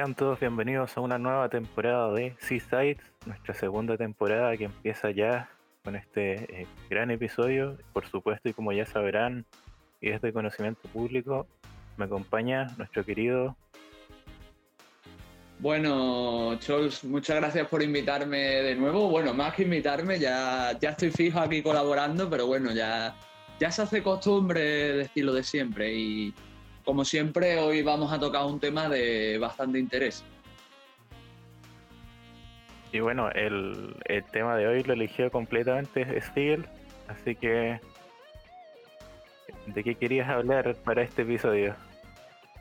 Sean todos bienvenidos a una nueva temporada de Seasides, nuestra segunda temporada que empieza ya con este eh, gran episodio. Por supuesto, y como ya sabrán, y es de conocimiento público, me acompaña nuestro querido. Bueno, Chols, muchas gracias por invitarme de nuevo. Bueno, más que invitarme, ya, ya estoy fijo aquí colaborando, pero bueno, ya, ya se hace costumbre decirlo de siempre. Y, como siempre, hoy vamos a tocar un tema de bastante interés. Y bueno, el, tema de hoy lo eligió completamente Spiegel, así que ¿de qué querías hablar para este episodio?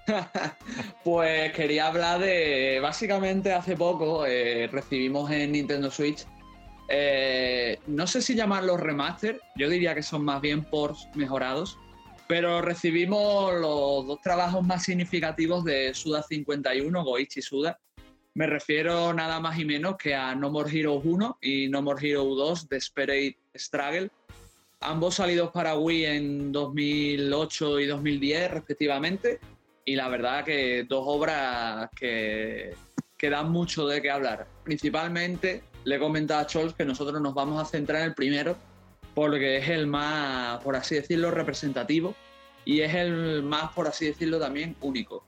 pues quería hablar de, básicamente hace poco eh, recibimos en Nintendo Switch, eh, no sé si llamarlos remaster, yo diría que son más bien ports mejorados, pero recibimos los dos trabajos más significativos de Suda 51, Goichi Suda. Me refiero nada más y menos que a No More Heroes 1 y No More Heroes 2, Desperate Struggle. Ambos salidos para Wii en 2008 y 2010 respectivamente. Y la verdad que dos obras que, que dan mucho de qué hablar. Principalmente le he comentado a Scholz que nosotros nos vamos a centrar en el primero, porque es el más, por así decirlo, representativo y es el más, por así decirlo, también único.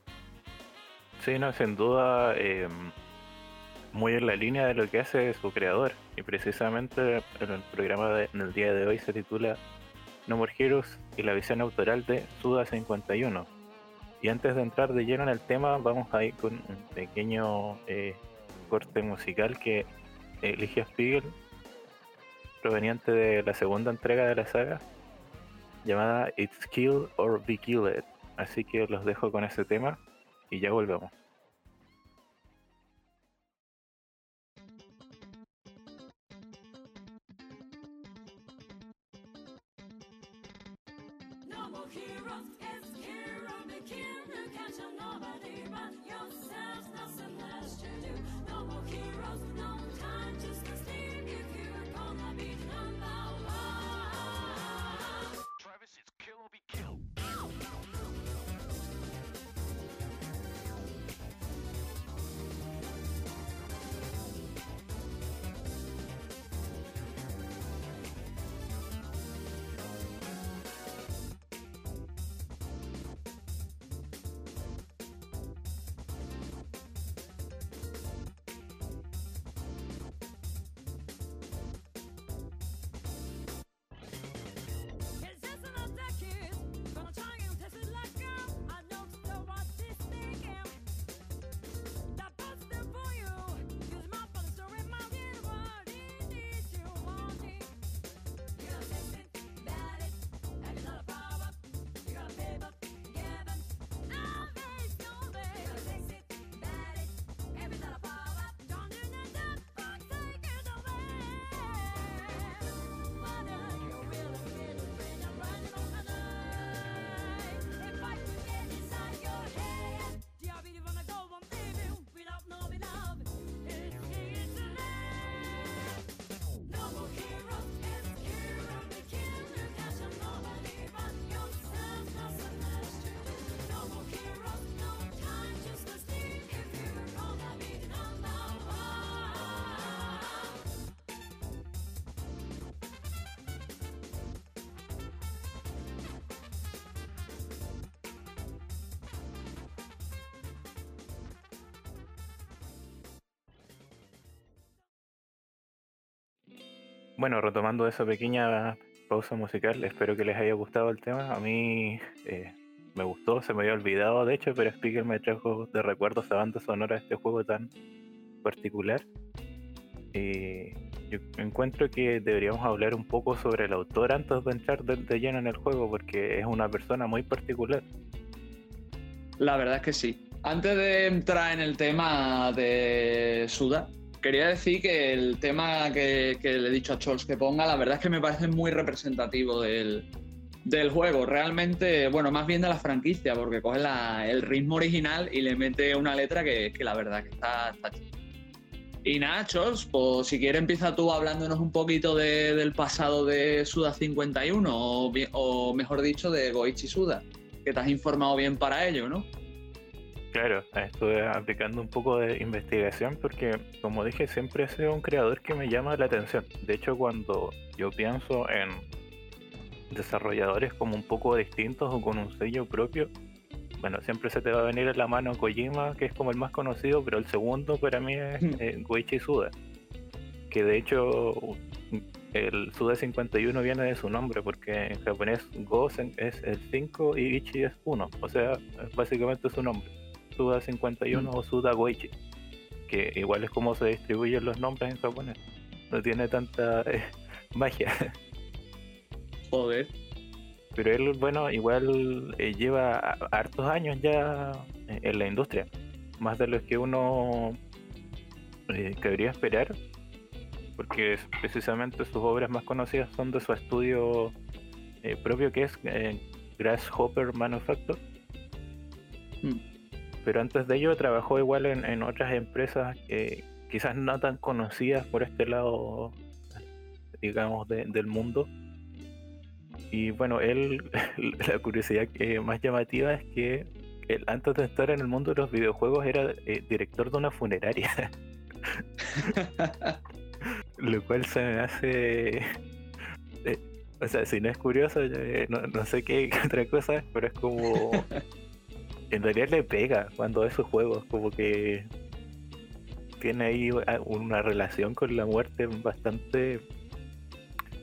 Sí, no, sin duda, eh, muy en la línea de lo que hace su creador. Y precisamente en el programa de, en el día de hoy se titula No More Heroes y la visión autoral de Suda 51. Y antes de entrar de lleno en el tema, vamos a ir con un pequeño eh, corte musical que eligió Spiegel proveniente de la segunda entrega de la saga, llamada It's Kill or Be Killed. Así que los dejo con ese tema y ya volvemos. Bueno, retomando esa pequeña pausa musical, espero que les haya gustado el tema. A mí eh, me gustó, se me había olvidado de hecho, pero Speaker me trajo de recuerdos a banda sonora de este juego tan particular. Y yo encuentro que deberíamos hablar un poco sobre el autor antes de entrar de, lleno en el juego, porque es una persona muy particular. La verdad es que sí. Antes de entrar en el tema de Suda, quería decir que el tema que, le he dicho a Chols que ponga, la verdad es que me parece muy representativo del, juego. Realmente, bueno, más bien de la franquicia, porque coge el ritmo original y le mete una letra que, la verdad que está, está Y nada, Chols, pues si quieres empieza tú hablándonos un poquito del pasado de Suda 51, o, o mejor dicho, de Goichi Suda, que te has informado bien para ello, ¿no? Claro, estuve aplicando un poco de investigación porque, como dije, siempre he sido un creador que me llama la atención. De hecho, cuando yo pienso en desarrolladores como un poco distintos o con un sello propio, bueno, siempre se te va a venir a la mano Kojima, que es como el más conocido, pero el segundo para mí es hmm. eh, Goichi Suda. Que de hecho, el Suda 51 viene de su nombre, porque en japonés Go es el 5 y Ichi es 1. O sea, básicamente su nombre. Suda 51 mm. o Suda Goichi, que igual es como se distribuyen los nombres en japonés. No tiene tanta eh, magia. Joder. Pero él, bueno, igual eh, lleva hartos años ya eh, en la industria, más de los que uno eh, esperar, porque precisamente sus obras más conocidas son de su estudio propio que es Grasshopper Manufacture. Mm pero antes de ello trabajó igual en, otras empresas que quizás no tan conocidas por este lado, digamos, del mundo. Y bueno, él, la curiosidad que más llamativa es que él, antes de estar en el mundo de los videojuegos era eh, director de una funeraria. Lo cual se me hace... Eh, o sea, si no es curioso, eh, no, no sé qué otra cosa, pero es como en realidad le pega cuando ve sus juegos, como que tiene ahí una relación con la muerte bastante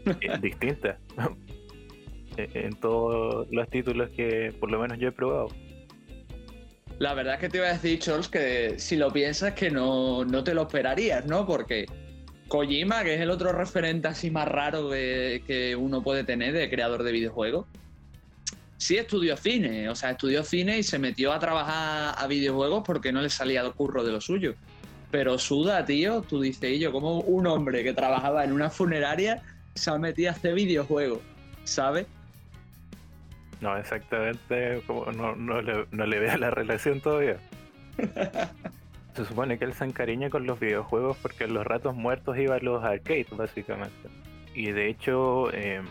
eh, distinta en todos los títulos que por lo menos yo he probado. La verdad es que te iba a decir, Chols, que si lo piensas que no, no te lo esperarías, ¿no? Porque Kojima, que es el otro referente así más raro que uno puede tener de creador de videojuegos, sí estudió cine, o sea, estudió cine y se metió a trabajar a videojuegos porque no le salía el curro de lo suyo. Pero suda, tío, tú dices, y yo, como un hombre que trabajaba en una funeraria se ha metido a hacer videojuegos, ¿sabes? No, exactamente, como no, no, le, no le veo la relación todavía. se supone que él se encariña con los videojuegos porque en los ratos muertos iba a los arcades, básicamente. Y de hecho, eh,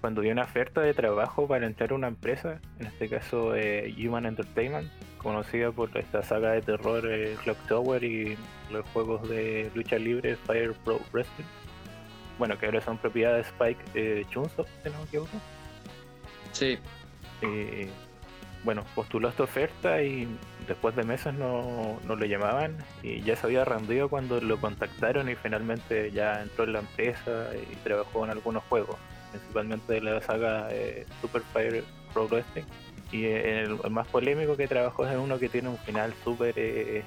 cuando dio una oferta de trabajo para entrar a una empresa, en este caso eh, Human Entertainment, conocida por esta saga de terror eh, Clock Tower y los juegos de lucha libre Fire Pro Wrestling. Bueno, que ahora son propiedad de Spike eh, Chunsoft, si no me equivoco. Sí. Eh, bueno, postuló esta oferta y después de meses no, no lo llamaban y ya se había rendido cuando lo contactaron y finalmente ya entró en la empresa y trabajó en algunos juegos principalmente de la saga eh, Super Fire Pro Wrestling. Y eh, el, más polémico que trabajó es uno que tiene un final súper eh,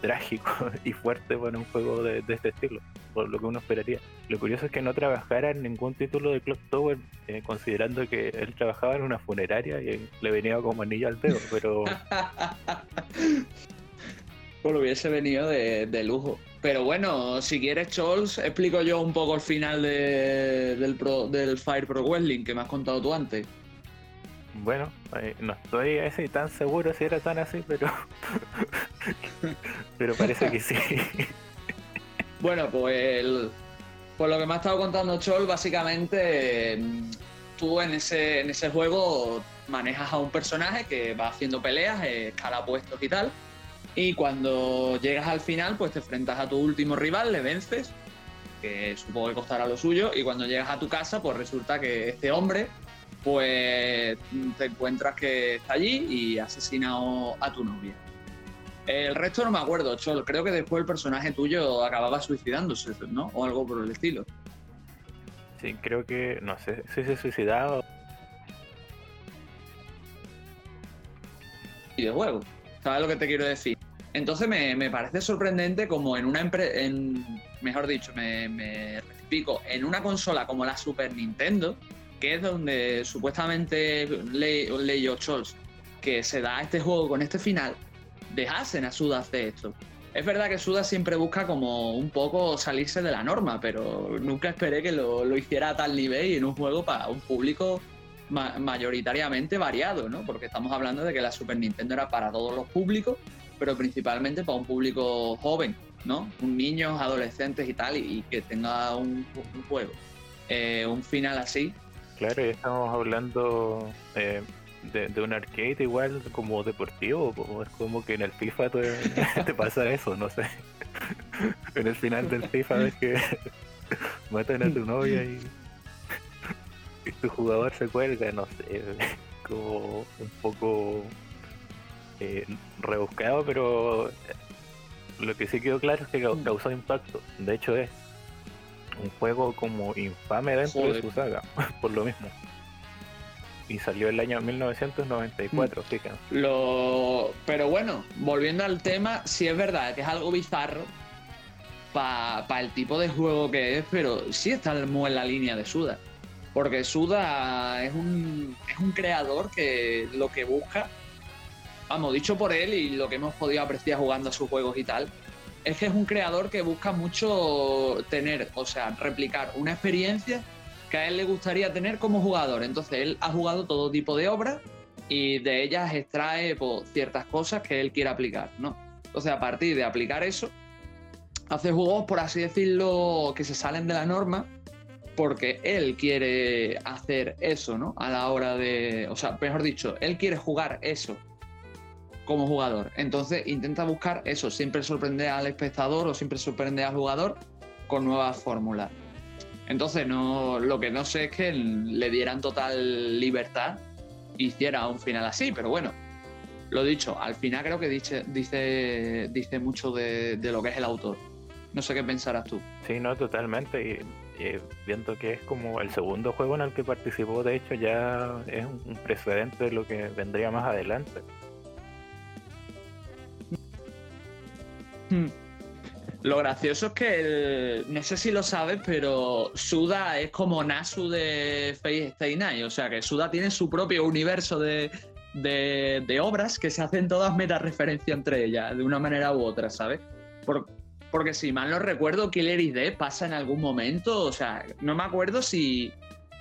trágico y fuerte para un juego de, este estilo, por lo que uno esperaría. Lo curioso es que no trabajara en ningún título de Clock Tower, considerando que él trabajaba en una funeraria y le venía como anillo al dedo, pero... pues lo hubiese venido de lujo. Pero bueno, si quieres, Chols, explico yo un poco el final del, del Fire Pro Wrestling que me has contado tú antes. Bueno, eh, no estoy así tan seguro si era tan así, pero. pero parece que sí. bueno, pues. Por lo que me ha estado contando Chol, básicamente. Tú en ese, en ese juego manejas a un personaje que va haciendo peleas, escala puestos y tal y cuando llegas al final, pues te enfrentas a tu último rival, le vences, que supongo que costará lo suyo, y cuando llegas a tu casa, pues resulta que este hombre, pues te encuentras que está allí y ha asesinado a tu novia. El resto no me acuerdo, Chol. Creo que después el personaje tuyo acababa suicidándose, ¿no? O algo por el estilo. Sí, creo que, no sé si se suicidaba. Videojuego. ¿Sabes lo que te quiero decir? Entonces me, parece sorprendente como en una empresa, mejor dicho, me, me en una consola como la Super Nintendo, que es donde supuestamente yo Scholz que se da este juego con este final, dejasen a Suda hacer esto. Es verdad que Suda siempre busca como un poco salirse de la norma, pero nunca esperé que lo, lo hiciera a tal nivel y en un juego para un público mayoritariamente variado, ¿no? Porque estamos hablando de que la Super Nintendo era para todos los públicos, pero principalmente para un público joven, ¿no? Un niños, adolescentes y tal, y, que tenga un, juego. Eh, un final así. Claro, y estamos hablando eh, de, un arcade igual como deportivo, como es como que en el FIFA te, pasa eso, no sé. en el final del FIFA ves que matan a tu novia y tu jugador se cuelga, no sé, como un poco eh, rebuscado, pero lo que sí quedó claro es que mm. causó impacto. De hecho es un juego como infame dentro de su saga, por lo mismo. Y salió el año 1994, mm. fíjense. Lo... Pero bueno, volviendo al tema, sí es verdad que es algo bizarro para el tipo de juego que es, pero sí está muy en la línea de Suda. Porque Suda es un, es un creador que lo que busca, vamos, dicho por él y lo que hemos podido apreciar jugando a sus juegos y tal, es que es un creador que busca mucho tener, o sea, replicar una experiencia que a él le gustaría tener como jugador. Entonces él ha jugado todo tipo de obras y de ellas extrae pues, ciertas cosas que él quiere aplicar, ¿no? Entonces a partir de aplicar eso, hace juegos, por así decirlo, que se salen de la norma porque él quiere hacer eso, ¿no? A la hora de, o sea, mejor dicho, él quiere jugar eso como jugador. Entonces intenta buscar eso, siempre sorprender al espectador o siempre sorprender al jugador con nuevas fórmulas. Entonces no, lo que no sé es que le dieran total libertad hiciera un final así, pero bueno, lo dicho, al final creo que dice, dice, dice mucho de, de lo que es el autor. No sé qué pensarás tú. Sí, no, totalmente. Y eh, viendo que es como el segundo juego en el que participó, de hecho ya es un precedente de lo que vendría más adelante. Hmm. Lo gracioso es que, no sé si lo sabes, pero Suda es como Nasu de Face Stay Night. O sea que Suda tiene su propio universo de, de, obras que se hacen todas meta referencia entre ellas, de una manera u otra, ¿sabes? Porque si mal no recuerdo, Killer Dead pasa en algún momento. O sea, no me acuerdo si.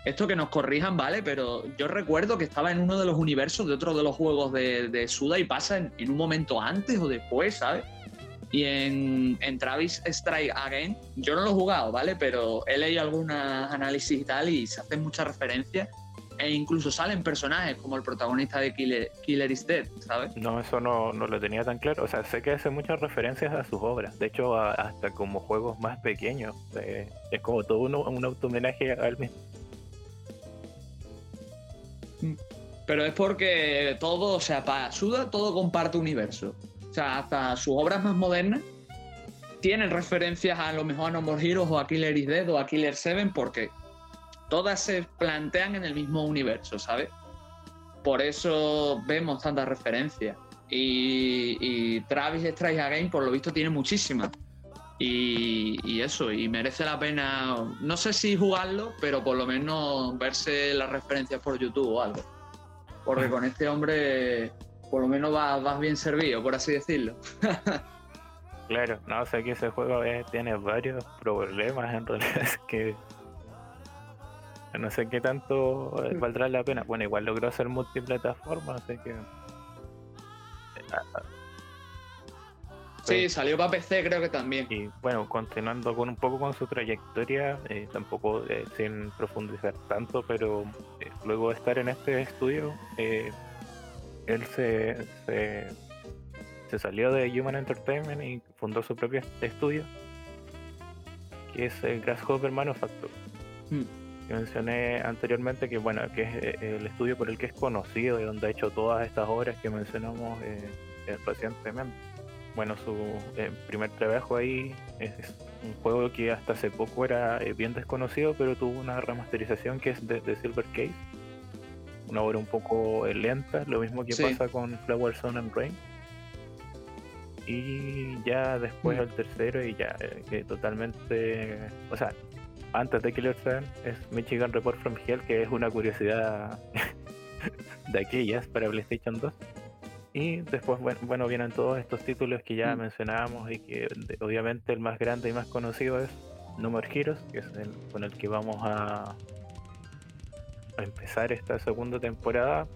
Esto que nos corrijan, ¿vale? Pero yo recuerdo que estaba en uno de los universos de otro de los juegos de, Suda y pasa en, un momento antes o después, ¿sabes? Y en, en, Travis Strike Again, yo no lo he jugado, ¿vale? Pero he leído algunos análisis y tal y se hacen muchas referencias e incluso salen personajes como el protagonista de Killer, Killer is Dead, ¿sabes? No, eso no, no, lo tenía tan claro. O sea, sé que hace muchas referencias a sus obras. De hecho, hasta como juegos más pequeños. es como todo un, un auto-homenaje a él mismo. Pero es porque todo, o sea, para Suda todo comparte universo. O sea, hasta sus obras más modernas tienen referencias a lo mejor a No More Heroes o a Killer is Dead o a Killer 7 porque todas se plantean en el mismo universo, ¿sabes? Por eso vemos tantas referencias. Y, Travis Strikes Again, por lo visto, tiene muchísimas. Y, eso, y merece la pena, no sé si jugarlo, pero por lo menos verse las referencias por YouTube o algo. Porque con este hombre, por lo menos vas, bien servido, por así decirlo. claro, no, sé que ese juego tiene varios problemas en realidad, que no sé qué tanto eh, valdrá la pena. Bueno, igual logró ser multiplataforma, así que. Sí, salió para PC creo que también. Y bueno, continuando con un poco con su trayectoria, eh, tampoco eh, sin profundizar tanto, pero luego de estar en este estudio, él se, se, salió de Human Entertainment y fundó su propio estudio, que es el Grasshopper Manufacture. Mm mencioné anteriormente, que bueno, que es eh, el estudio por el que es conocido y donde ha hecho todas estas obras que mencionamos eh, eh, recientemente. Bueno, su primer trabajo ahí es, un juego que hasta hace poco era bien desconocido, pero tuvo una remasterización que es de, Silver Case. Una obra un poco lenta, lo mismo que pasa con Flower Sun and Rain. Y ya después mm. el tercero y ya que totalmente, o sea, antes de Killer 7 es Michigan Report from Hell, que es una curiosidad de aquellas para PlayStation 2. Y después, bueno, vienen todos estos títulos que ya mm. mencionábamos y que obviamente el más grande y más conocido es No More Heroes, que es el, con el que vamos a, a empezar esta segunda temporada.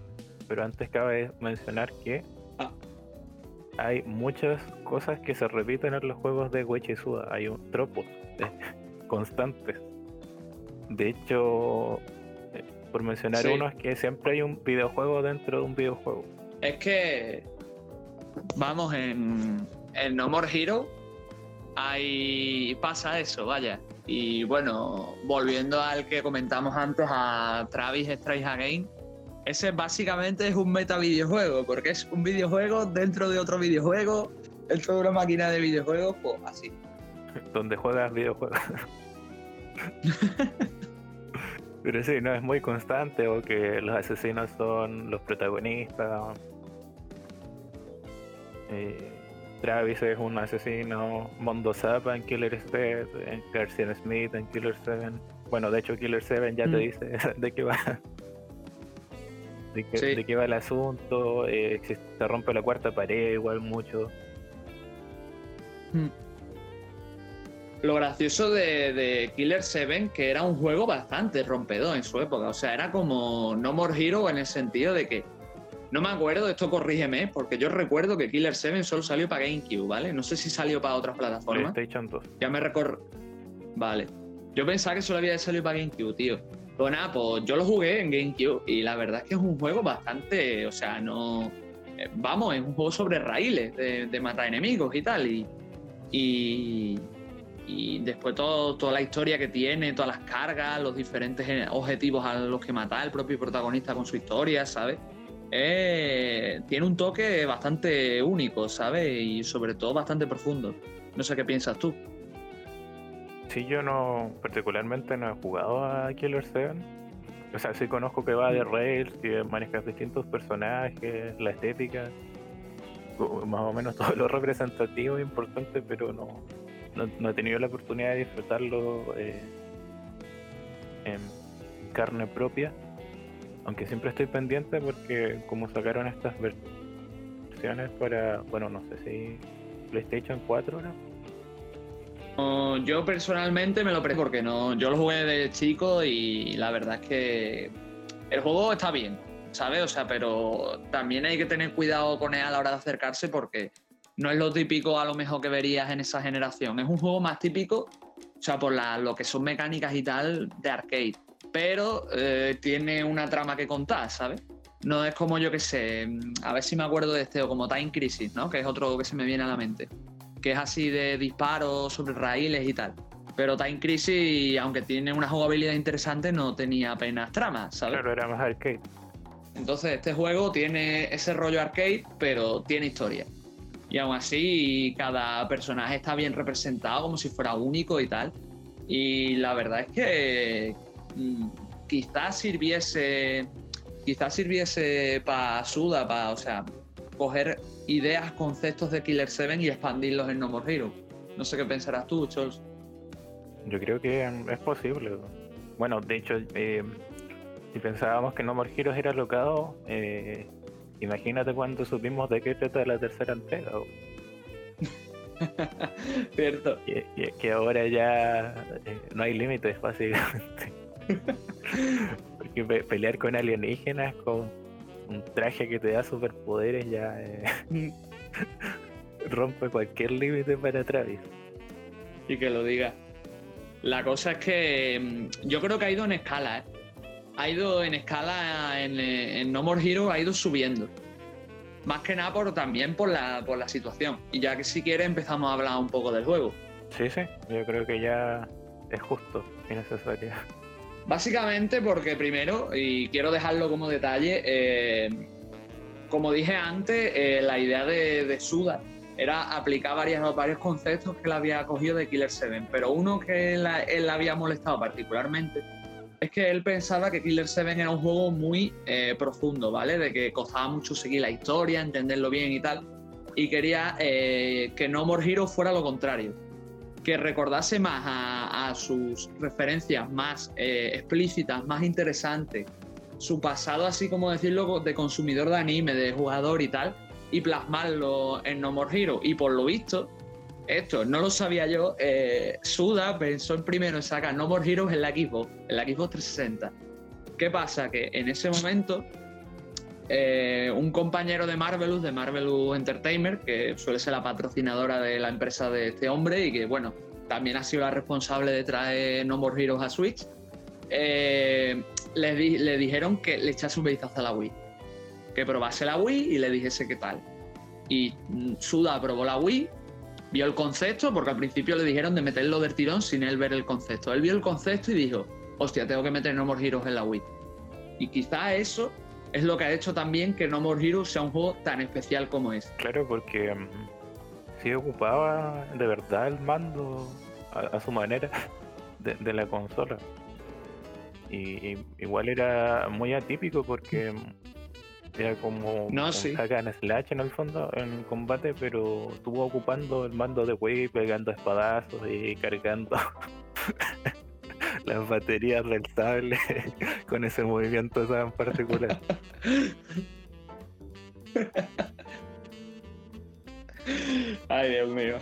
Pero antes cabe mencionar que ah. hay muchas cosas que se repiten en los juegos de Suda. Hay un tropo constantes. De hecho, eh, por mencionar uno, es que siempre hay un videojuego dentro de un videojuego. Es que, vamos, en, en No More Hero ahí pasa eso, vaya. Y bueno, volviendo al que comentamos antes, a Travis Strikes Again, ese básicamente es un meta videojuego, porque es un videojuego dentro de otro videojuego, dentro de una máquina de videojuegos, pues así. Donde juegas videojuegos. Pero sí, no es muy constante o que los asesinos son los protagonistas. Eh, Travis es un asesino, Mondo Zappa en Killer 7, García Smith en Killer 7. Bueno, de hecho Killer 7 ya te mm. dice de qué va. De qué, va el asunto, eh, se rompe la cuarta pared igual mucho. Mm lo gracioso de, Killer 7 que era un juego bastante rompedor en su época. O sea, era como No More Hero en el sentido de que. No me acuerdo, esto corrígeme, porque yo recuerdo que Killer 7 solo salió para GameCube, ¿vale? No sé si salió para otras plataformas. Ya me recuerdo. Vale. Yo pensaba que solo había salido para GameCube, tío. Pues nada, pues yo lo jugué en GameCube y la verdad es que es un juego bastante. O sea, no. Eh, vamos, es un juego sobre raíles, de, de matar enemigos y tal. y, y y después todo, toda la historia que tiene, todas las cargas, los diferentes objetivos a los que mata el propio protagonista con su historia, ¿sabes? Eh, tiene un toque bastante único, ¿sabes? Y sobre todo bastante profundo. No sé qué piensas tú. Sí, yo no, particularmente no he jugado a Killer 7. O sea, sí conozco que va de mm. rails, que manejas distintos personajes, la estética, más o menos todo lo representativo e importante, pero no, no, he tenido la oportunidad de disfrutarlo eh, en carne propia, aunque siempre estoy pendiente porque como sacaron estas versiones para, bueno, no sé si PlayStation 4 ¿no? yo personalmente me lo presto porque no, yo lo jugué de chico y la verdad es que el juego está bien, ¿sabes? O sea, pero también hay que tener cuidado con él a la hora de acercarse porque no es lo típico a lo mejor que verías en esa generación. Es un juego más típico, o sea, por lo que son mecánicas y tal, de arcade. Pero eh, tiene una trama que contar, ¿sabes? No es como yo que sé, mm, a ver si me acuerdo de este, o como Time Crisis, ¿no? Que es otro que se me viene a la mente. Que es así de disparos sobre raíles y tal. Pero Time Crisis, aunque tiene una jugabilidad interesante, no tenía apenas trama, ¿sabes? Claro, era más arcade. Entonces, este juego tiene ese rollo arcade, pero tiene historia y aún así cada personaje está bien representado como si fuera único y tal. Y la verdad es que mm, quizás sirviese, quizás sirviese para Suda, para, o sea, coger ideas, conceptos de Killer 7 y expandirlos en No More Hero. No sé qué pensarás tú, Chols. Yo creo que es posible. Bueno, de hecho, eh, si pensábamos que No More Heroes era locado, eh, Imagínate cuando supimos de qué trata la tercera entrega. Cierto. Que, ahora ya eh, no hay límites, básicamente. Porque pelear con alienígenas, con un traje que te da superpoderes, ya eh, rompe cualquier límite para Travis. Y que lo diga. La cosa es que mm, yo creo que ha ido en escala, ¿eh? Ha ido en escala en, No More Hero, ha ido subiendo. Más que nada por, también por la, por la situación. Y ya que si quiere empezamos a hablar un poco del juego. Sí, sí, yo creo que ya es justo y necesario. Básicamente porque primero, y quiero dejarlo como detalle, eh, como dije antes, eh, la idea de, Suda era aplicar varios, varios conceptos que él había cogido de Killer 7, pero uno que él, él había molestado particularmente es que él pensaba que Killer 7 era un juego muy eh, profundo, ¿vale? De que costaba mucho seguir la historia, entenderlo bien y tal. Y quería eh, que No More Hero fuera lo contrario. Que recordase más a, sus referencias más eh, explícitas, más interesantes su pasado, así como decirlo, de consumidor de anime, de jugador y tal, y plasmarlo en No More Hero. Y por lo visto, esto no lo sabía yo, eh, Suda pensó en primero en sacar No More Heroes en la Xbox, en la Xbox 360. ¿Qué pasa? Que en ese momento eh, un compañero de Marvelous, de Marvelous Entertainment, que suele ser la patrocinadora de la empresa de este hombre y que, bueno, también ha sido la responsable de traer No More Heroes a Switch, eh, le, dijeron que le echase un vistazo a la Wii. Que probase la Wii y le dijese qué tal. Y mm, Suda probó la Wii, vio el concepto, porque al principio le dijeron de meterlo del tirón sin él ver el concepto. Él vio el concepto y dijo, hostia, tengo que meter No More Heroes en la Wii. Y quizá eso es lo que ha hecho también que No More Heroes sea un juego tan especial como es. Claro, porque um, sí ocupaba de verdad el mando a, su manera de, la consola. Y, igual era muy atípico porque era como no, un slash en el fondo en combate, pero estuvo ocupando el mando de Wii, pegando espadazos y cargando las baterías del sable con ese movimiento tan particular. Ay, Dios mío.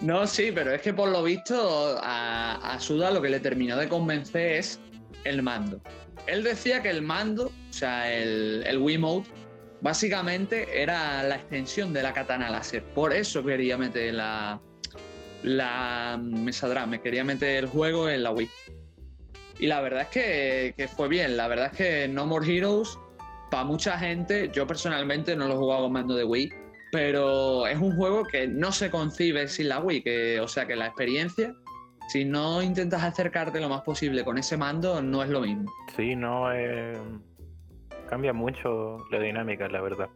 No, sí, pero es que por lo visto a, a, Suda lo que le terminó de convencer es el mando. Él decía que el mando, o sea, el, el Wiimote, básicamente era la extensión de la katana láser. Por eso quería meter la, la Mesa me quería meter el juego en la Wii. Y la verdad es que, fue bien. La verdad es que No More Heroes, para mucha gente, yo personalmente no lo he jugado con mando de Wii, pero es un juego que no se concibe sin la Wii. Que, o sea que la experiencia, si no intentas acercarte lo más posible con ese mando, no es lo mismo. Sí, no. Eh, cambia mucho la dinámica, la verdad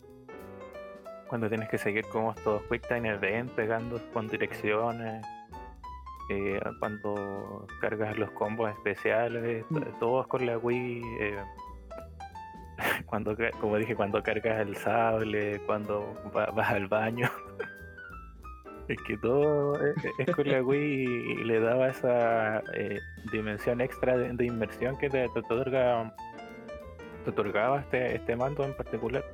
cuando tienes que seguir como estos Quick Time Event pegando con direcciones, eh, cuando cargas los combos especiales, mm. todos con la Wii. Eh, cuando, como dije, cuando cargas el sable, cuando vas al baño. Es que todo es, con la Wii y le daba esa eh, dimensión extra de, inmersión que te, te, otorga, te otorgaba este, este mando en particular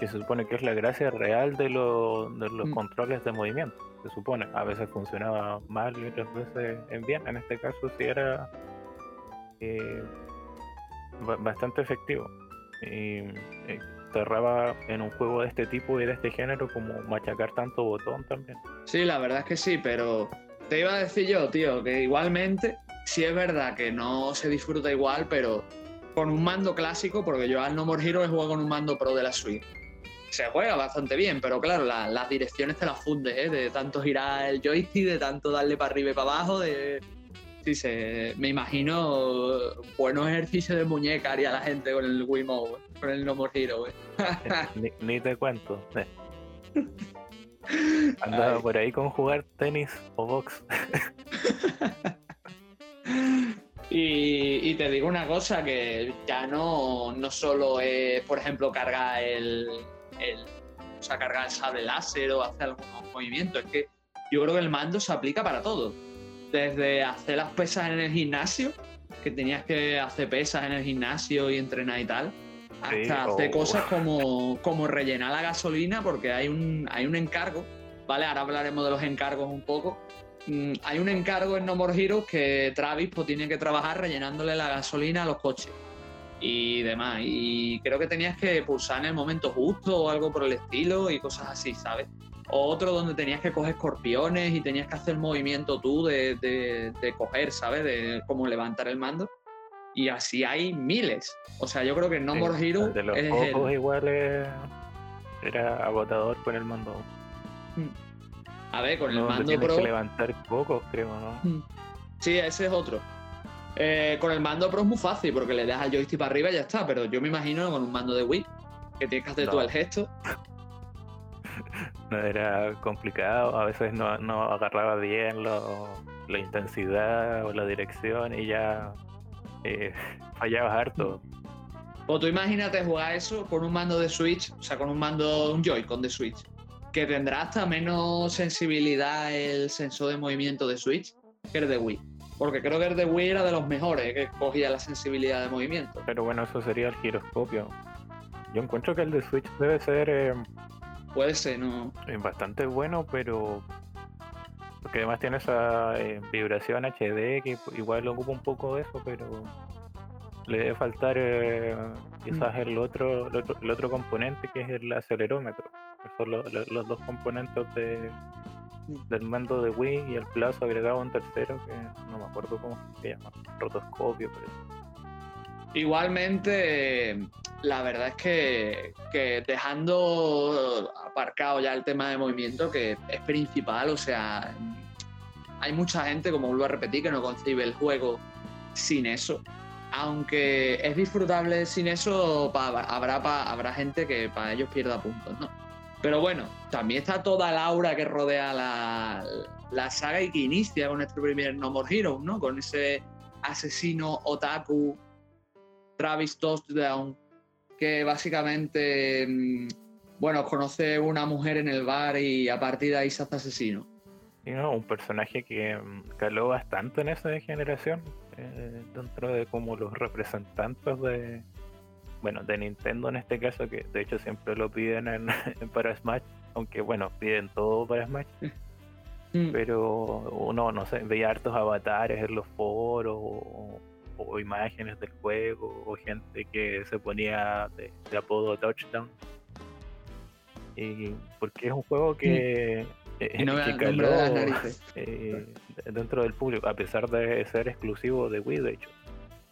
que se supone que es la gracia real de, los mm. controles de movimiento, se supone. A veces funcionaba mal y otras veces en bien. En este caso sí era eh, bastante efectivo. Y eh, cerraba en un juego de este tipo y de este género como machacar tanto botón también. Sí, la verdad es que sí, pero te iba a decir yo, tío, que igualmente sí es verdad que no se disfruta igual, pero con un mando clásico, porque yo al No More Hero he jugado con un mando pro de la Switch se juega bastante bien, pero claro, las direcciones te las fundes, ¿eh? de tanto girar el joystick, de tanto darle para arriba y para abajo, de... Sí, se, me imagino buenos ejercicios de muñeca haría la gente con el Wiimote, con el No More Hero. ni, te cuento. Andaba por ahí con jugar tenis o box. Y, te digo una cosa, que ya no, no solo es, por ejemplo, cargar el, el, o sea, cargar el sable láser o hacer algunos movimientos. Es que yo creo que el mando se aplica para todo. Desde hacer las pesas en el gimnasio, que tenías que hacer pesas en el gimnasio y entrenar y tal, hasta hacer cosas como, como rellenar la gasolina, porque hay un, hay un encargo, ¿vale? Ahora hablaremos de los encargos un poco. Mm, hay un encargo en No More Heroes que Travis pues, tiene que trabajar rellenándole la gasolina a los coches y demás. Y creo que tenías que pulsar en el momento justo o algo por el estilo y cosas así, ¿sabes? O otro donde tenías que coger escorpiones y tenías que hacer movimiento tú de, de, coger, ¿sabes? De cómo levantar el mando. Y así hay miles. O sea, yo creo que No More Hero. de los pocos igual era agotador con el mando. Hmm. A ver, con el mando pro. que levantar pocos, creo, ¿no? Hmm. Sí, ese es otro. Eh, con el mando Pro es muy fácil porque le das al joystick para arriba y ya está, pero yo me imagino con un mando de Wii que tienes que hacer tú el gesto. No era complicado, a veces no, agarraba bien la intensidad o la dirección y ya eh, fallabas harto. O tú imagínate jugar eso con un mando de Switch, o sea, con un mando, un Joy-Con de Switch, que tendrá hasta menos sensibilidad el sensor de movimiento de Switch que el de Wii. porque creo que el de Wii era de los mejores que cogía la sensibilidad de movimiento. Pero bueno, eso sería el giroscopio. Yo encuentro que el de Switch debe ser eh, Puede ser, ¿no? eh, bastante bueno, pero porque además tiene esa eh, vibración HD que igual ocupa un poco de eso, pero le debe faltar eh, quizás el otro, el otro el otro componente que es el acelerómetro. Son lo- lo- los dos componentes de, del mando de Wii y el plazo agregado un tercero que no me acuerdo cómo se llama, rotoscopio, pero Igualmente, la verdad es que, dejando aparcado ya el tema de movimiento, que es principal, o sea, hay mucha gente, como vuelvo a repetir, que no concibe el juego sin eso. Aunque es disfrutable sin eso, habrá, habrá gente que para ellos pierda puntos, ¿no? Pero bueno, también está toda la aura que rodea la, la saga y que inicia con nuestro primer No More Heroes, ¿no? Con ese asesino otaku Travis Touchdown, que básicamente, mm, bueno, conoce una mujer en el bar y a partir de ahí se hace asesino. No, un personaje que mm, caló bastante en esa generación, eh, dentro de como los representantes de, bueno, de Nintendo en este caso, que de hecho siempre lo piden en, en para Smash, aunque bueno, piden todo para Smash, Mm. pero uno, no sé, veía hartos avatares en los foros o, o imágenes del juego o gente que se ponía de, de apodo Touchdown. Y porque es un juego que, eh, Y no que caló, eh, dentro del público, a pesar de ser exclusivo de Wii, de hecho.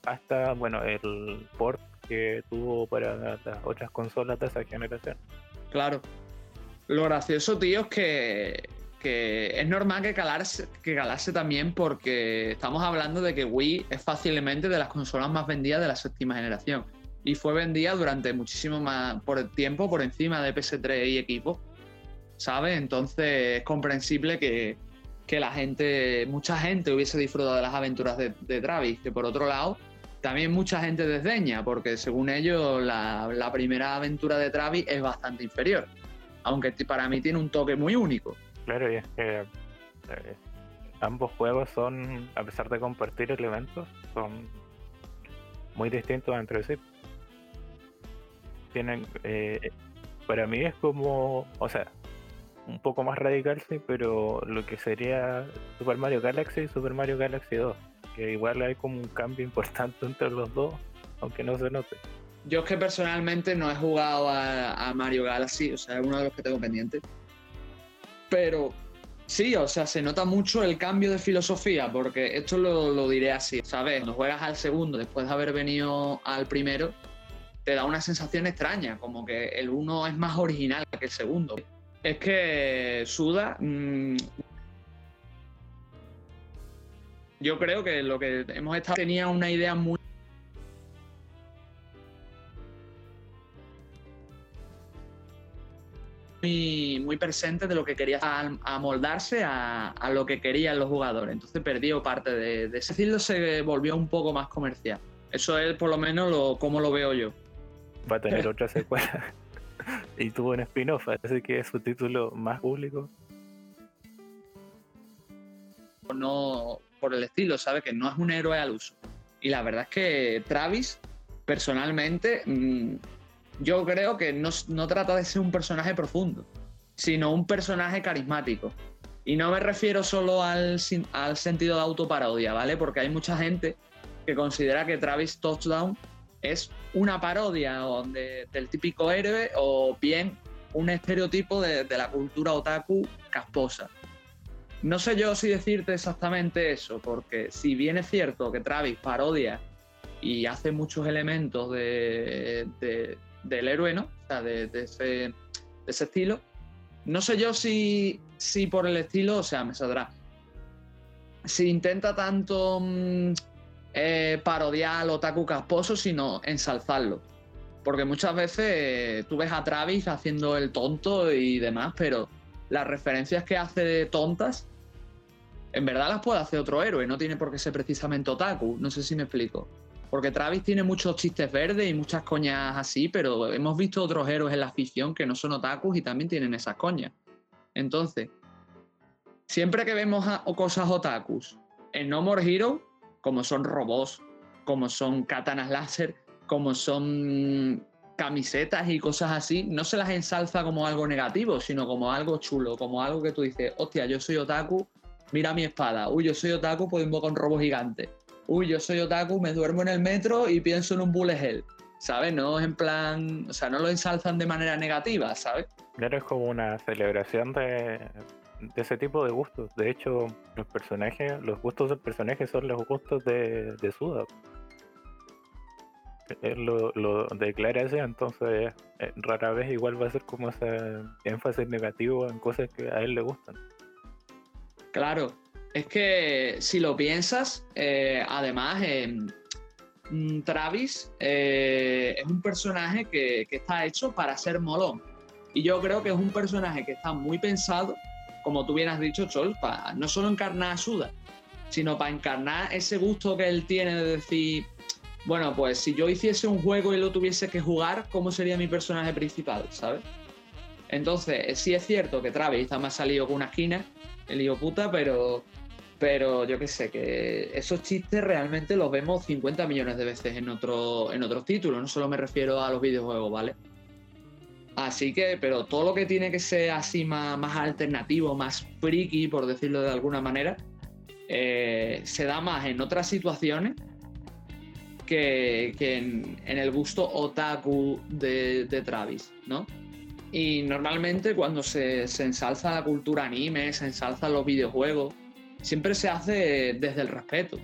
Hasta, bueno, el port que tuvo para las otras consolas de esa generación. Claro. Lo gracioso, tío, es que, que es normal que calarse, que calase también porque estamos hablando de que Wii es fácilmente de las consolas más vendidas de la séptima generación. Y fue vendida durante muchísimo más por el tiempo por encima de PS3 y equipo. ¿Sabes? Entonces es comprensible que, que la gente, mucha gente hubiese disfrutado de las aventuras de, de Travis, que por otro lado también mucha gente desdeña, porque según ellos la, la primera aventura de Travis es bastante inferior, aunque para mí tiene un toque muy único. Claro, y es que eh, ambos juegos son, a pesar de compartir elementos, son muy distintos entre sí. Tienen, eh, para mí es como, o sea, un poco más radical, sí, pero lo que sería Super Mario Galaxy y Super Mario Galaxy 2, que igual hay como un cambio importante entre los dos, aunque no se note. Yo es que personalmente no he jugado a, a Mario Galaxy, o sea, es uno de los que tengo pendiente. Pero sí, o sea, se nota mucho el cambio de filosofía, porque esto lo, lo diré así, ¿sabes? Cuando juegas al segundo después de haber venido al primero, te da una sensación extraña, como que el uno es más original que el segundo. Es que Suda, mm, yo creo que lo que hemos estado tenía una idea muy muy, muy presente de lo que quería am- amoldarse a, a lo que querían los jugadores. Entonces perdió parte de, de ese estilo, se volvió un poco más comercial. Eso es por lo menos lo, como lo veo yo. Va a tener otra secuela. y tuvo un spin-off, así que es su título más público. no por el estilo, ¿sabes? Que no es un héroe al uso. Y la verdad es que Travis, personalmente, mm, yo creo que no, no trata de ser un personaje profundo, sino un personaje carismático. Y no me refiero solo al, al sentido de autoparodia, ¿vale? Porque hay mucha gente que considera que Travis Touchdown es una parodia de- del típico héroe o bien un estereotipo de, la cultura otaku casposa. No sé yo si decirte exactamente eso, porque si bien es cierto que Travis parodia y hace muchos elementos de- del héroe, ¿no? O sea, de, ese, de ese estilo, no sé yo si, si por el estilo, o sea, me saldrá. Si intenta tanto mm, eh, parodiar al otaku casposo, sino ensalzarlo. Porque muchas veces eh, tú ves a Travis haciendo el tonto y demás, pero las referencias que hace de tontas, en verdad las puede hacer otro héroe, no tiene por qué ser precisamente otaku, no sé si me explico. Porque Travis tiene muchos chistes verdes y muchas coñas así, pero hemos visto otros héroes en la ficción que no son otakus y también tienen esas coñas. Entonces, siempre que vemos a- o cosas otakus En No More Hero, como son robots, como son katanas láser, como son camisetas y cosas así, no se las ensalza como algo negativo, sino como algo chulo, como algo que tú dices, hostia, yo soy otaku, mira mi espada, uy, yo soy otaku, pues invoco un robo gigante, uy, yo soy otaku, me duermo en el metro y pienso en un bullet hell, ¿sabes? No es en plan, o sea, no lo ensalzan de manera negativa, ¿sabes? Claro, es como una celebración de, ese tipo de gustos. De hecho, los personajes, los gustos del personaje son los gustos de, de Suda él lo, declara así, entonces eh, rara vez igual va a ser como ese énfasis negativo en cosas que a él le gustan. Claro, es que si lo piensas, eh, además, mm, Travis eh, es un personaje que, está hecho para ser molón. Y yo creo que es un personaje que está muy pensado, como tú bien has dicho, Chol, para no solo encarnar a Suda, sino para encarnar ese gusto que él tiene de decir, bueno, pues si yo hiciese un juego y lo tuviese que jugar, ¿cómo sería mi personaje principal? ¿Sabes? Entonces, sí es cierto que Travis está más salido con una esquina, el hijo puta, pero, pero yo qué sé, que esos chistes realmente los vemos 50 millones de veces en, otro, en otros títulos, no solo me refiero a los videojuegos, ¿vale? Así que, pero todo lo que tiene que ser así más, más alternativo, más friki, por decirlo de alguna manera, eh, se da más en otras situaciones que, en, el gusto otaku de, Travis, ¿no? Y normalmente cuando se, ensalza la cultura anime, se ensalza los videojuegos, siempre se hace desde el respeto.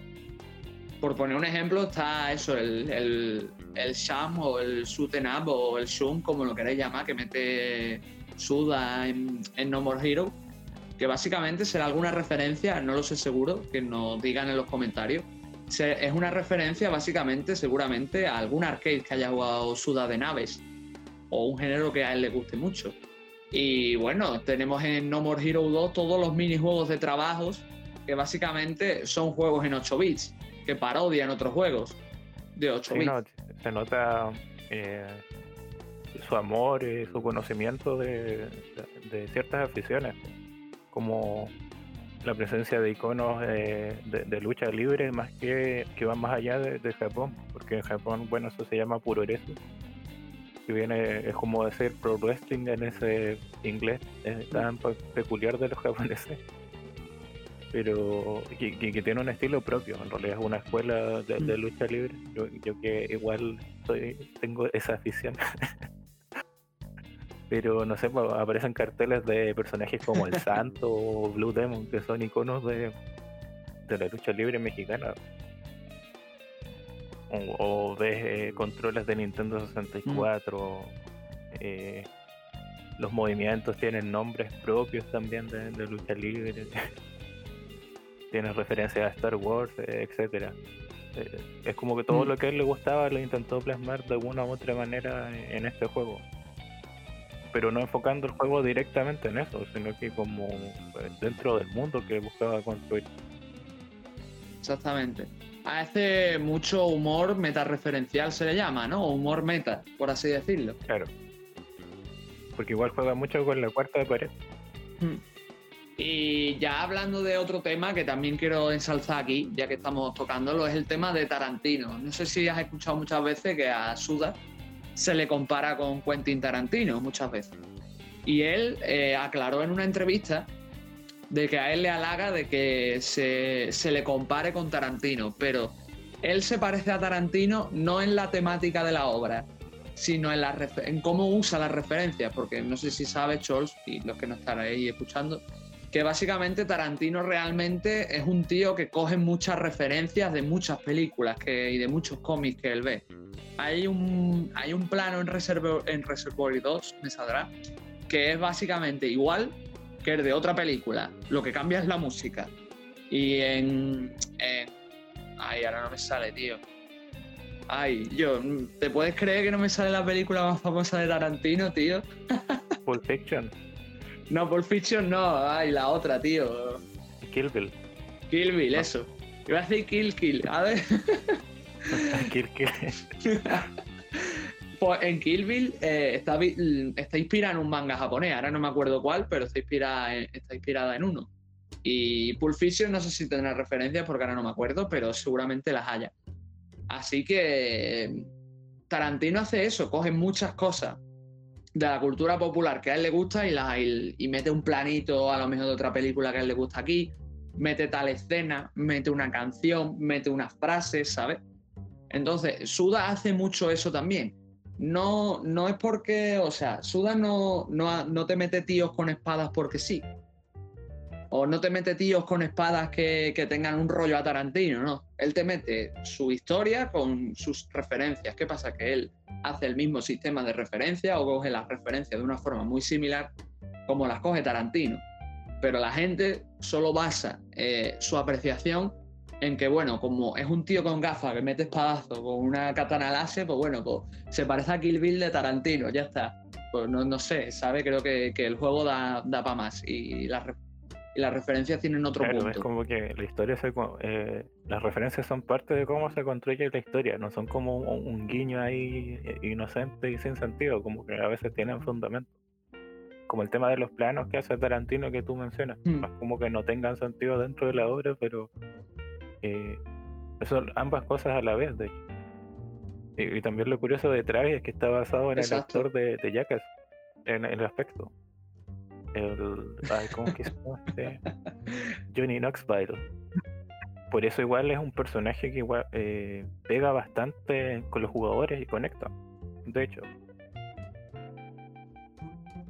Por poner un ejemplo, está eso, el, el, Sham o el Up o el Shun, como lo queréis llamar, que mete Suda en, en No More Hero, que básicamente será alguna referencia, no lo sé seguro, que nos digan en los comentarios, es una referencia básicamente, seguramente, a algún arcade que haya jugado Suda de naves o un género que a él le guste mucho. Y bueno, tenemos en No More Hero 2 todos los minijuegos de trabajos que básicamente son juegos en 8 bits, que parodian otros juegos de 8 bits. se nota eh, su amor y su conocimiento de ciertas aficiones, como la presencia de iconos eh, de, lucha libre más que, que van más allá de, Japón, porque en Japón, bueno, eso se llama puro que viene, es como decir pro wrestling en ese inglés tan peculiar de los japoneses, pero que, que, tiene un estilo propio, en realidad es una escuela de, mm. lucha libre, yo, yo que igual soy, tengo esa afición. pero no sé, pues, aparecen carteles de personajes como el Santo o Blue Demon, que son iconos de, la lucha libre mexicana. O, ves eh, controles de Nintendo 64, mm. eh, los movimientos tienen nombres propios también de, lucha libre, tienen referencias a Star Wars, eh, etcétera. es como que todo mm. lo que a él le gustaba lo intentó plasmar de alguna u otra manera en este juego pero no enfocando el juego directamente en eso, sino que como pues, dentro del mundo que buscaba construir. Exactamente. Hace mucho humor meta-referencial se le llama, ¿no? Humor meta, por así decirlo. Claro. Porque igual juega mucho con la cuarta de pared. Hmm. Y ya hablando de otro tema que también quiero ensalzar aquí, ya que estamos tocándolo, es el tema de Tarantino. No sé si has escuchado muchas veces que a Suda se le compara con Quentin Tarantino muchas veces. Y él eh, aclaró en una entrevista de que a él le halaga de que se, le compare con Tarantino, pero él se parece a Tarantino no en la temática de la obra, sino en, la en cómo usa las referencias, porque no sé si sabe Charles y los que no están ahí escuchando, que básicamente Tarantino realmente es un tío que coge muchas referencias de muchas películas que, y de muchos cómics que él ve hay un, hay un plano en, Reservoir, en Reservoir 2, me saldrá, que es básicamente igual que el de otra película. Lo que cambia es la música. Y en, Ay, ahora no me sale, tío. Ay, yo, ¿te puedes creer que no me sale la película más famosa de Tarantino, tío? Pulp Fiction. No, Pulp Fiction no, ay, la otra, tío. Kill Bill. Kill Bill, eso. Iba a decir Kill Kill, a ver. pues en Kill Bill eh, está, está, inspirada en un manga japonés, ahora no me acuerdo cuál, pero está inspirada en, está inspirada en uno. Y Pulp Fiction no sé si tendrá referencias porque ahora no me acuerdo, pero seguramente las haya. Así que Tarantino hace eso, coge muchas cosas de la cultura popular que a él le gusta y, la, y, mete un planito a lo mejor de otra película que a él le gusta aquí, mete tal escena, mete una canción, mete unas frases, ¿sabes? Entonces, Suda hace mucho eso también. No, no es porque, o sea, Suda no, no, no te mete tíos con espadas porque sí. O no te mete tíos con espadas que, que, tengan un rollo a Tarantino, no. Él te mete su historia con sus referencias. ¿Qué pasa? Que él hace el mismo sistema de referencia o coge las referencias de una forma muy similar como las coge Tarantino. Pero la gente solo basa eh, su apreciación en que, bueno, como es un tío con gafas que mete espadazo con una katana láser, pues bueno, pues se parece a Kill Bill de Tarantino, ya está. Pues no, no sé, ¿sabe? Creo que, que el juego da, da para más y las, y las referencias tienen otro claro, punto. Es como que la historia, se, eh, las referencias son parte de cómo se construye la historia, no son como un, un guiño ahí eh, inocente y sin sentido, como que a veces tienen fundamento como el tema de los planos que hace Tarantino que tú mencionas, Hmm. como que no tengan sentido dentro de la obra, pero eh, son ambas cosas a la vez, de hecho. Y, y también lo curioso de Travis es que está basado en Exacto. el actor de, de Jackass, en, en el aspecto. El, ay, ¿Cómo que se llama este? Johnny Knoxville. Por eso igual es un personaje que igual eh, pega bastante con los jugadores y conecta. De hecho,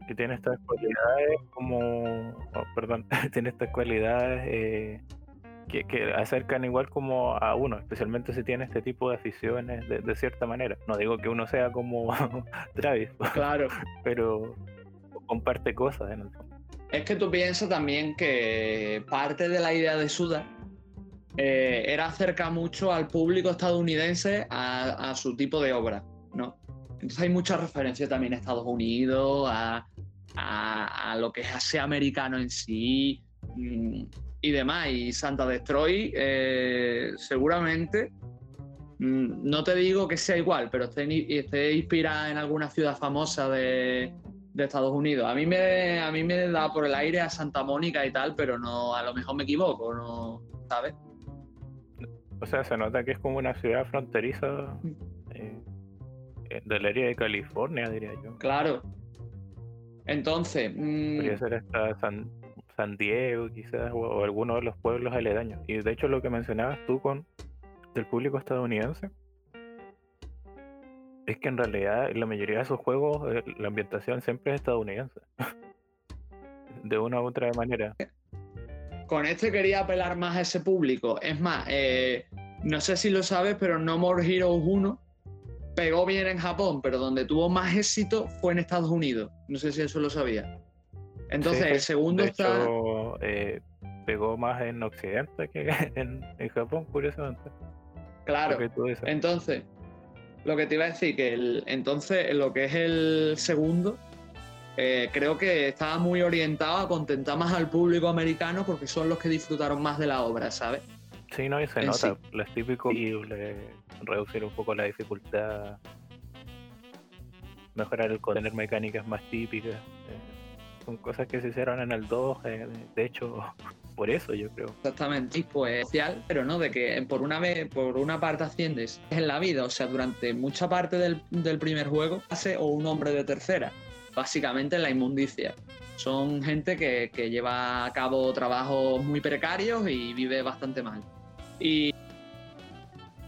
que tiene estas cualidades como, oh, perdón, tiene estas cualidades eh, que, que acercan igual como a uno, especialmente si tiene este tipo de aficiones de, de cierta manera. No digo que uno sea como Travis, Claro. pero comparte cosas en el. Es que tú piensas también que parte de la idea de Suda eh, era acercar mucho al público estadounidense a, su tipo de obra, ¿no? Entonces hay muchas referencias también a Estados Unidos, a, a- lo que es ese americano en sí mm, y demás. Y Santa Destroy eh, seguramente, mm, no te digo que sea igual, pero esté, esté inspirada en alguna ciudad famosa de, de Estados Unidos. A mí, me, a mí me da por el aire a Santa Mónica y tal, pero no, a lo mejor me equivoco, ¿no? ¿Sabes? O sea, se nota que es como una ciudad fronteriza eh, eh, del área de California, diría yo. Claro. Entonces, mm, Podría ser hasta San, San Diego, quizás, o, o alguno de los pueblos aledaños. Y de hecho, lo que mencionabas tú con del público estadounidense es que en realidad en la mayoría de esos juegos eh, la ambientación siempre es estadounidense. de una u otra manera. con este quería apelar más a ese público. Es más, eh, no sé si lo sabes, pero No More Heroes 1 pegó bien en Japón, pero donde tuvo más éxito fue en Estados Unidos. No sé si eso lo sabía. Entonces, Sí, el segundo de está. hecho, eh, pegó más en Occidente que en, en Japón, curiosamente. Claro. Entonces, lo que te iba a decir, que el, entonces lo que es el segundo, eh, creo que estaba muy orientado a contentar más al público americano porque son los que disfrutaron más de la obra, ¿sabes? Sí, no, y se en nota. sí. Lo es típico y le- reducir un poco la dificultad, mejorar el tener mecánicas más típicas. Son cosas que se hicieron en el 2, eh, de hecho, por eso yo creo. Exactamente. Y pues pero no, de que por una vez, por una parte asciendes en la vida, o sea, durante mucha parte del, del primer juego, hace o un hombre de tercera, básicamente en la inmundicia. Son gente que, que lleva a cabo trabajos muy precarios y vive bastante mal. Y,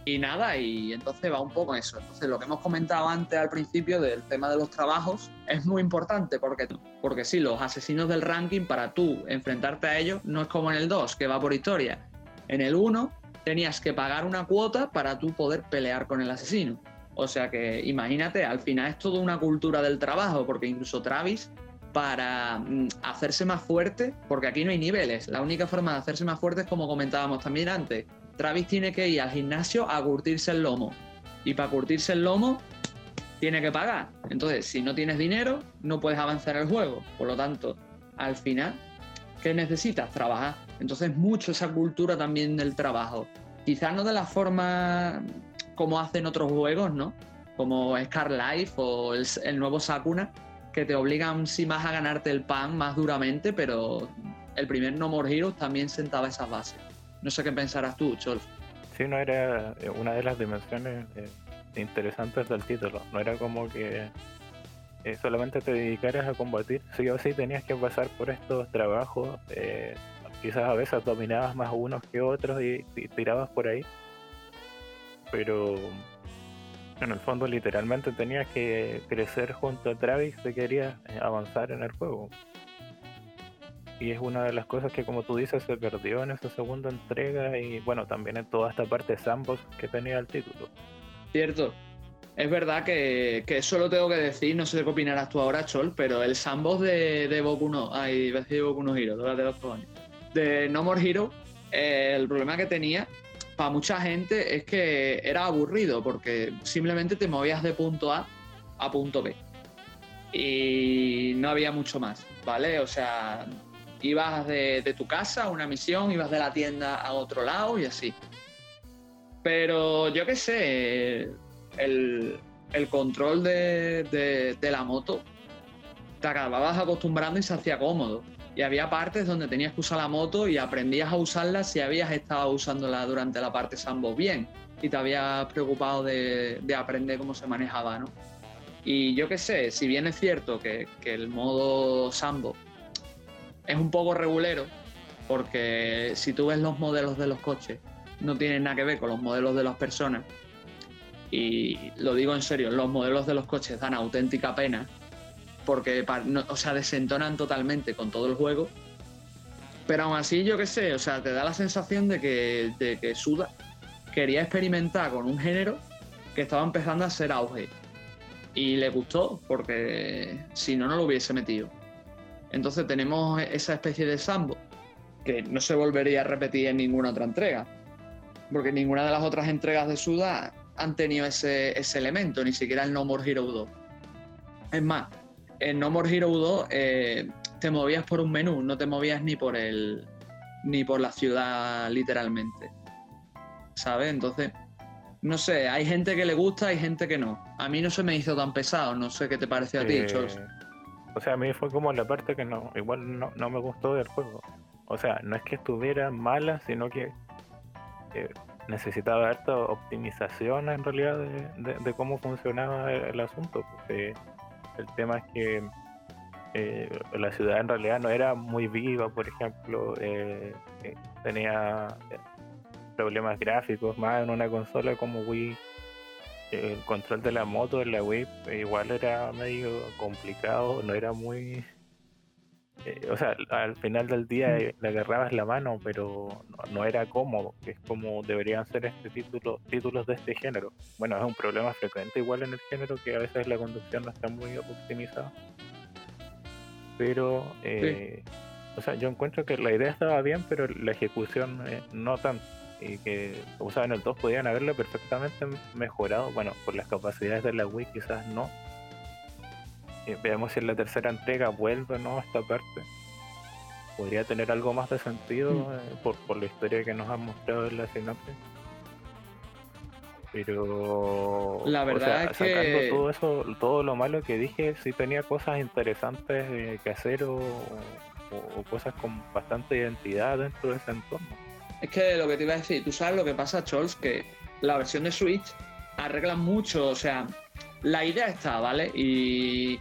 y nada, y entonces va un poco eso. Entonces, lo que hemos comentado antes al principio del tema de los trabajos es muy importante porque, porque sí, los asesinos del ranking, para tú enfrentarte a ellos, no es como en el 2, que va por historia. En el 1 tenías que pagar una cuota para tú poder pelear con el asesino. O sea que imagínate, al final es toda una cultura del trabajo, porque incluso Travis, para mm, hacerse más fuerte, porque aquí no hay niveles, la única forma de hacerse más fuerte es como comentábamos también antes. Travis tiene que ir al gimnasio a curtirse el lomo. Y para curtirse el lomo, tiene que pagar. Entonces, si no tienes dinero, no puedes avanzar el juego. Por lo tanto, al final, ¿qué necesitas? Trabajar. Entonces, mucho esa cultura también del trabajo. Quizás no de la forma como hacen otros juegos, ¿no? Como Scar Life o el, el nuevo Sakuna, que te obligan sí más a ganarte el pan más duramente, pero el primer No More Heroes también sentaba esas bases. No sé qué pensarás tú, Chol. Sí, no era eh, una de las dimensiones eh, interesantes del título. No era como que eh, solamente te dedicaras a combatir. Sí o sí tenías que pasar por estos trabajos. quizás a veces dominabas más unos que otros y, y tirabas por ahí. Pero en el fondo literalmente tenías que crecer junto a Travis si querías avanzar en el juego y es una de las cosas que como tú dices se perdió en esa segunda entrega y bueno también en toda esta parte sandbox que tenía el título. Cierto. Es verdad que, que eso lo tengo que decir, no sé qué opinarás tú ahora, Chol, pero el sandbox de, de Boku no, ay, de Boku no Hero, de los de No More Hero, eh, el problema que tenía para mucha gente es que era aburrido porque simplemente te movías de punto A a punto B y no había mucho más, ¿vale? O sea, Ibas de, tu casa a una misión, ibas de la tienda a otro lado y así. Pero yo qué sé, el, control de, la moto te acababas acostumbrando y se hacía cómodo. Y había partes donde tenías que usar la moto y aprendías a usarla si habías estado usándola durante la parte Sambo bien y te habías preocupado de, aprender cómo se manejaba, ¿no? Y yo qué sé, si bien es cierto que, que el modo Sambo es un poco regulero, porque si tú ves los modelos de los coches, no tienen nada que ver con los modelos de las personas. Y lo digo en serio, los modelos de los coches dan auténtica pena, porque o sea, desentonan totalmente con todo el juego. Pero aún así, yo qué sé, o sea, te da la sensación de que, de que Suda quería experimentar con un género que estaba empezando a ser auge. Y le gustó, porque si no, no lo hubiese metido. Entonces tenemos esa especie de sambo que no se volvería a repetir en ninguna otra entrega, porque ninguna de las otras entregas de Suda han tenido ese, elemento, ni siquiera el No More Hero 2. Es más, en No More Hero 2 eh, te movías por un menú, no te movías ni por el ni por la ciudad literalmente. ¿Sabes? Entonces, no sé, hay gente que le gusta, hay gente que no. A mí no se me hizo tan pesado, no sé qué te parece a ti, eh, o sea, a mí fue como la parte que no, igual no, me gustó del juego. O sea, no es que estuviera mala, sino que necesitaba harta optimización en realidad de, cómo funcionaba el, asunto. Porque el tema es que eh, la ciudad en realidad no era muy viva, por ejemplo, eh, eh, tenía problemas gráficos más en una consola como Wii el control de la moto en la Wii igual era medio complicado, no era muy... Eh, o sea, al final del día mm. le agarrabas la mano, pero no, era cómodo, que es como deberían ser este título, títulos de este género. Bueno, es un problema frecuente igual en el género que a veces la conducción no está muy optimizada. Pero, eh, o sea, yo encuentro que la idea estaba bien, pero la ejecución eh, no tanto y que usaban el 2 podían haberlo perfectamente mejorado. Bueno, por las capacidades de la Wii quizás no. Eh, veamos si en la tercera entrega vuelve o no a esta parte. Podría tener algo más de sentido mm. eh, por, por la historia que nos han mostrado en la sinopsis. Pero la verdad es que todo eso, todo lo malo que dije, sí tenía cosas interesantes eh, que hacer o, o cosas con bastante identidad dentro de ese entorno. Es que lo que te iba a decir, tú sabes lo que pasa, Chols, que la versión de Switch arregla mucho, o sea, la idea está, ¿vale? Y,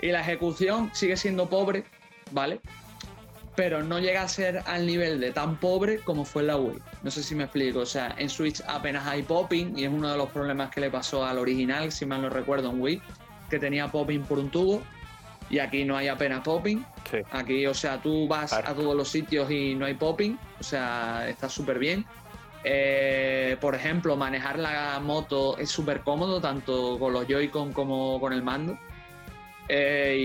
la ejecución sigue siendo pobre, ¿vale? Pero no llega a ser al nivel de tan pobre como fue en la Wii. No sé si me explico. O sea, en Switch apenas hay popping y es uno de los problemas que le pasó al original, si mal no recuerdo, en Wii, que tenía popping por un tubo y aquí no hay apenas popping. Aquí, o sea, tú vas a todos los sitios y no hay popping, o sea, está súper bien. Eh, por ejemplo, manejar la moto es súper cómodo, tanto con los Joy-Con como con el mando. Eh,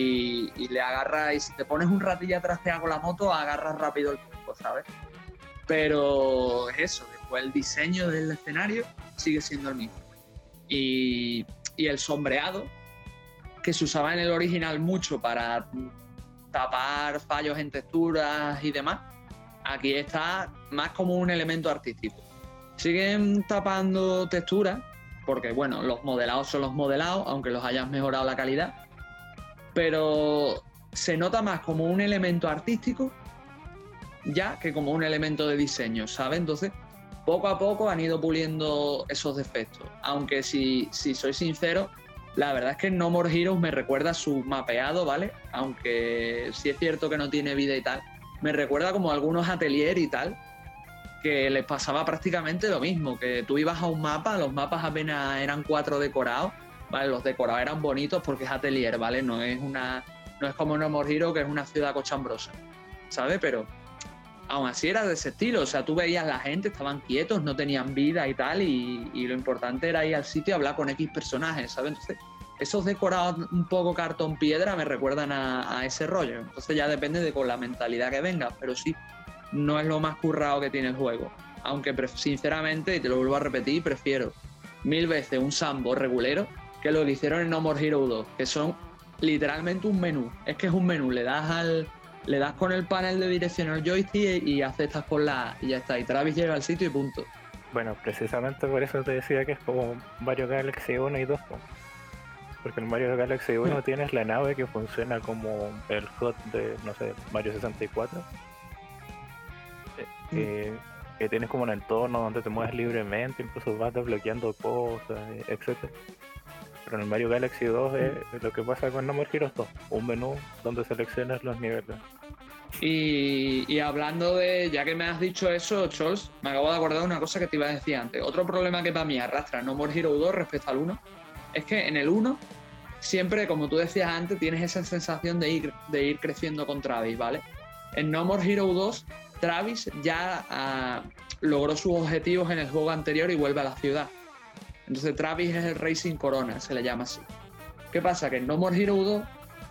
y, le agarras, y si te pones un ratillo atrás con la moto, agarras rápido el tiempo, ¿sabes? Pero es eso, después el diseño del escenario sigue siendo el mismo. Y, y el sombreado, que se usaba en el original mucho para tapar fallos en texturas y demás, aquí está más como un elemento artístico. Siguen tapando texturas, porque bueno, los modelados son los modelados, aunque los hayas mejorado la calidad, pero se nota más como un elemento artístico ya que como un elemento de diseño, ¿sabes? Entonces, poco a poco han ido puliendo esos defectos. Aunque si, si soy sincero, la verdad es que No More Heroes me recuerda su mapeado, ¿vale? Aunque sí es cierto que no tiene vida y tal. Me recuerda como algunos atelier y tal, que les pasaba prácticamente lo mismo, que tú ibas a un mapa, los mapas apenas eran cuatro decorados, ¿vale? Los decorados eran bonitos porque es atelier, ¿vale? No es una no es como No More Heroes, que es una ciudad cochambrosa, ¿sabes? Pero aún así era de ese estilo. O sea, tú veías la gente, estaban quietos, no tenían vida y tal, y, lo importante era ir al sitio y hablar con X personajes, ¿sabes? Entonces, esos decorados un poco cartón piedra me recuerdan a, ese rollo. Entonces ya depende de con la mentalidad que venga, pero sí, no es lo más currado que tiene el juego. Aunque sinceramente, y te lo vuelvo a repetir, prefiero mil veces un Sambo regulero que lo que hicieron en No More Hero 2, que son literalmente un menú. Es que es un menú, le das al le das con el panel de dirección al joystick y aceptas por la y ya está. Y Travis llega al sitio y punto. Bueno, precisamente por eso te decía que es como Mario Galaxy 1 y 2. Porque en Mario Galaxy 1 tienes la nave que funciona como el HUD de, no sé, Mario 64. Eh, mm. que tienes como un entorno donde te mueves libremente, incluso vas desbloqueando cosas, etcétera pero en el Mario Galaxy 2 es lo que pasa con No More Heroes 2, un menú donde seleccionas los niveles. Y, hablando de, ya que me has dicho eso, Chols, me acabo de acordar de una cosa que te iba a decir antes. Otro problema que para mí arrastra No More Heroes 2 respecto al 1 es que en el 1 siempre, como tú decías antes, tienes esa sensación de ir, de ir creciendo con Travis, ¿vale? En No More Heroes 2, Travis ya ah, logró sus objetivos en el juego anterior y vuelve a la ciudad. Entonces Travis es el Racing Corona, se le llama así. ¿Qué pasa? Que en No More Hero 2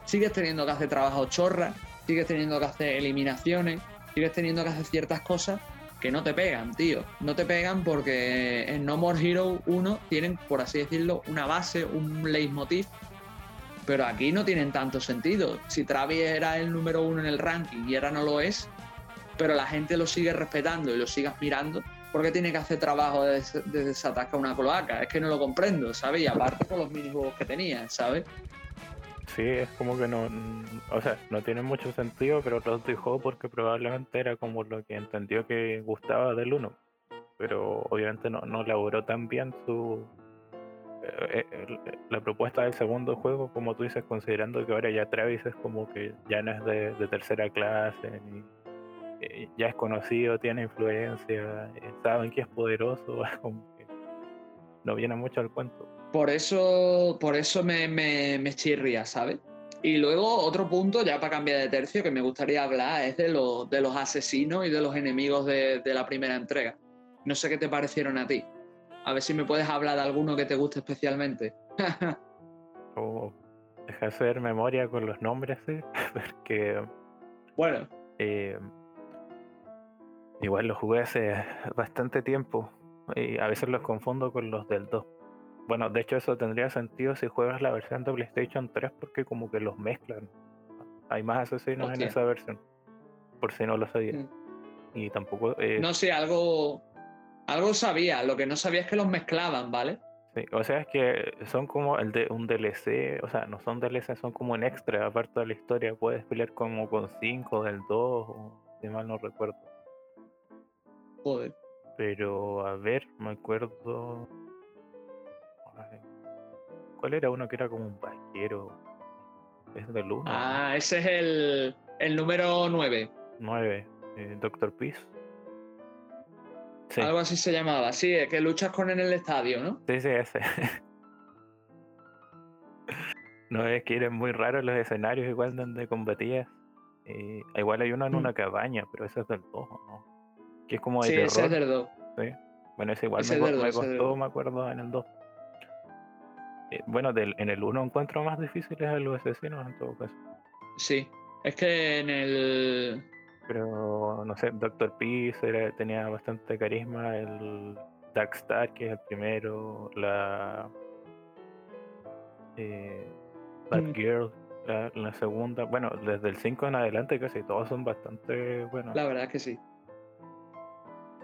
sigues teniendo que hacer trabajo chorra, sigues teniendo que hacer eliminaciones, sigues teniendo que hacer ciertas cosas que no te pegan, tío. No te pegan porque en No More Hero 1 tienen, por así decirlo, una base, un leitmotiv. Pero aquí no tienen tanto sentido. Si Travis era el número uno en el ranking y ahora no lo es, pero la gente lo sigue respetando y lo sigue admirando, ¿por qué tiene que hacer trabajo de, desatascar una cloaca? Es que no lo comprendo, ¿sabes? Y aparte con los minijuegos que tenía, ¿sabes? Sí, es como que no, o sea, no tiene mucho sentido, pero los dejó porque probablemente era como lo que entendió que gustaba del uno. Pero obviamente no, no elaboró tan bien su eh, eh, la propuesta del segundo juego, como tú dices, considerando que ahora ya Travis es como que ya no es de, de tercera clase ni eh, ya es conocido, tiene influencia, eh, saben que es poderoso, como que no viene mucho al cuento. Por eso, por eso me, me, chirría, ¿sabes? Y luego otro punto, ya para cambiar de tercio, que me gustaría hablar es de, los, de los asesinos y de los enemigos de, la primera entrega. No sé qué te parecieron a ti. A ver si me puedes hablar de alguno que te guste especialmente. oh, deja hacer memoria con los nombres, ¿eh? porque... Bueno. Eh, Igual los jugué hace bastante tiempo y a veces los confundo con los del 2. Bueno, de hecho eso tendría sentido si juegas la versión de PlayStation 3 porque como que los mezclan. Hay más asesinos en esa versión, por si no lo sabía. Mm. Y tampoco... Eh, no sé, algo, algo sabía, lo que no sabía es que los mezclaban, ¿vale? Sí, o sea, es que son como el de un DLC, o sea, no son DLC, son como un extra, aparte de la historia, puedes pelear como con 5 del 2, o, si mal no recuerdo. Joder. Pero a ver, me acuerdo. ¿Cuál era uno que era como un vaquero? Es de luz. Ah, ese es el, el número 9. 9. Eh, Doctor Peace. Algo así se llamaba. Sí, es que luchas con él en el estadio, ¿no? Sí, sí, ese. no es que eran muy raros los escenarios igual donde combatías. Eh, igual hay uno en mm. una cabaña, pero ese es del 2, ¿no? Que es como de sí, ese es del 2. Sí. Bueno, ese igual me, me costó, me acuerdo, en el 2. Eh, bueno, del, en el 1 encuentro más difíciles a los asesinos en todo caso. Sí, es que en el. Pero no sé, Doctor Peace tenía bastante carisma. El Darkstar, que es el primero. La. Eh, Batgirl, mm. la, la, segunda. Bueno, desde el 5 en adelante casi todos son bastante buenos. La verdad es que sí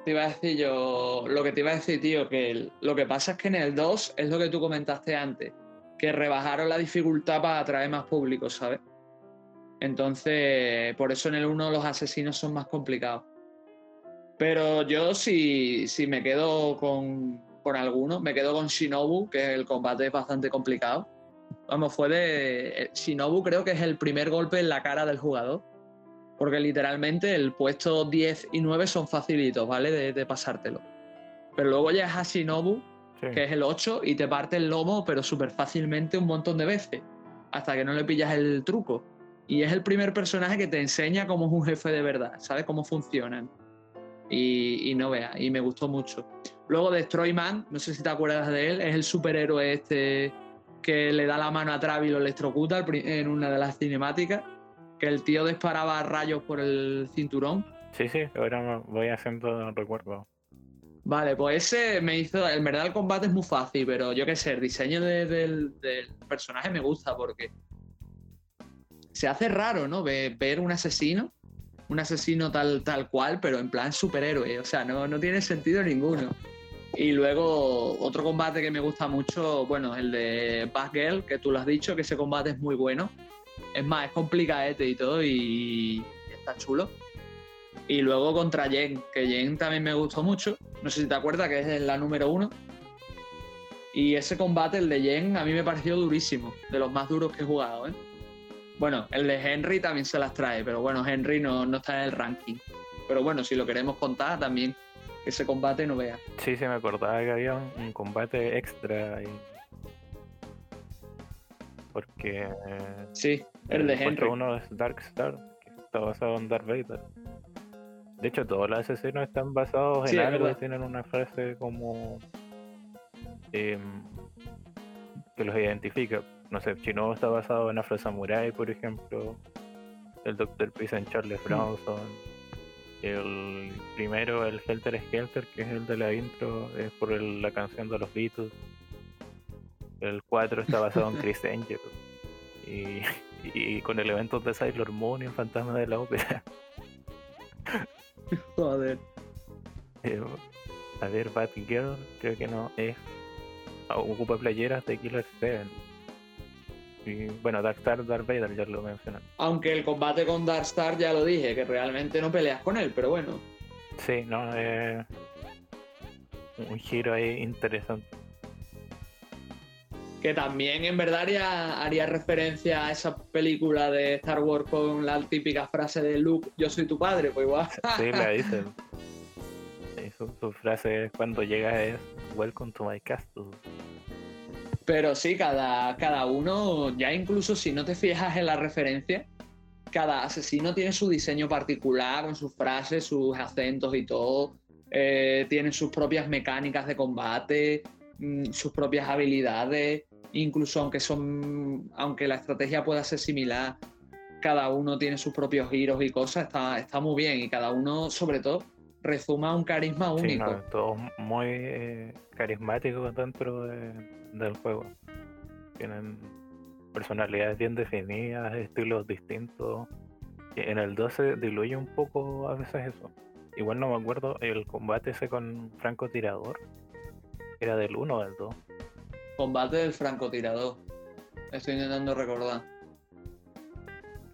te iba a decir yo, lo que te iba a decir, tío, que lo que pasa es que en el 2 es lo que tú comentaste antes, que rebajaron la dificultad para atraer más público, ¿sabes? Entonces, por eso en el 1 los asesinos son más complicados. Pero yo si, si me quedo con, con alguno, me quedo con Shinobu, que el combate es bastante complicado. Vamos, fue de... Eh, Shinobu creo que es el primer golpe en la cara del jugador. Porque literalmente el puesto 10 y 9 son facilitos, ¿vale? De, de pasártelo. Pero luego llegas a Shinobu, que es el 8, y te parte el lomo, pero súper fácilmente un montón de veces. Hasta que no le pillas el truco. Y es el primer personaje que te enseña cómo es un jefe de verdad, ¿sabes? Cómo funcionan. Y, y no veas, y me gustó mucho. Luego Destroyman, no sé si te acuerdas de él, es el superhéroe este que le da la mano a Travis y lo electrocuta en una de las cinemáticas que el tío disparaba rayos por el cinturón. Sí, sí, ahora voy haciendo recuerdo. Vale, pues ese me hizo. En verdad, el combate es muy fácil, pero yo qué sé, el diseño del personaje me gusta porque se hace raro, ¿no? Ver, un asesino, un asesino tal, tal cual, pero en plan superhéroe. O sea, no, no tiene sentido ninguno. Y luego otro combate que me gusta mucho, bueno, el de Girl, que tú lo has dicho, que ese combate es muy bueno. Es más, es complicadete y todo y está chulo. Y luego contra Jen, que Jen también me gustó mucho. No sé si te acuerdas que es la número uno. Y ese combate, el de Jen, a mí me pareció durísimo, de los más duros que he jugado. ¿eh? Bueno, el de Henry también se las trae, pero bueno, Henry no, no está en el ranking. Pero bueno, si lo queremos contar, también ese combate no vea. Sí, se me acordaba que había un, combate extra ahí. Porque. Sí, el, de Henry. uno es Dark Star, que está basado en Darth Vader. De hecho, todos los asesinos están basados en algo, tienen una frase como. Em, que los identifica. No sé, Chino está basado en Afro Samurai, por ejemplo. El Dr. Peace en Charles mm. Bronson. El primero, el Helter Skelter, que es el de la intro, es por la canción de los Beatles. El 4 está basado en Chris Angel. Y, y, con elementos de Sailor Moon y un fantasma de la ópera. Joder. Eh, a ver, Batgirl, creo que no es. Ocupa playeras de Killer 7 bueno, Darkstar, Darth Vader ya lo mencioné. Aunque el combate con Darkstar ya lo dije, que realmente no peleas con él, pero bueno. Sí, no, es un giro ahí interesante. Que también en verdad haría, referencia a esa película de Star Wars con la típica frase de Luke, yo soy tu padre, pues igual. Sí, la dicen. su, su, frase cuando llega es Welcome to my castle. Pero sí, cada, cada uno, ya incluso si no te fijas en la referencia, cada asesino tiene su diseño particular, con sus frases, sus acentos y todo. Eh, tienen sus propias mecánicas de combate, mm, sus propias habilidades. Incluso aunque son. aunque la estrategia pueda ser similar, cada uno tiene sus propios giros y cosas, está, está muy bien. Y cada uno, sobre todo, resuma un carisma único. Sí, todos muy eh, carismáticos dentro del juego. Tienen personalidades bien definidas, estilos distintos. En el 12 diluye un poco a veces eso. Igual no me acuerdo el combate ese con francotirador. ¿Era del 1 o del 2? Combate del francotirador. Estoy intentando recordar.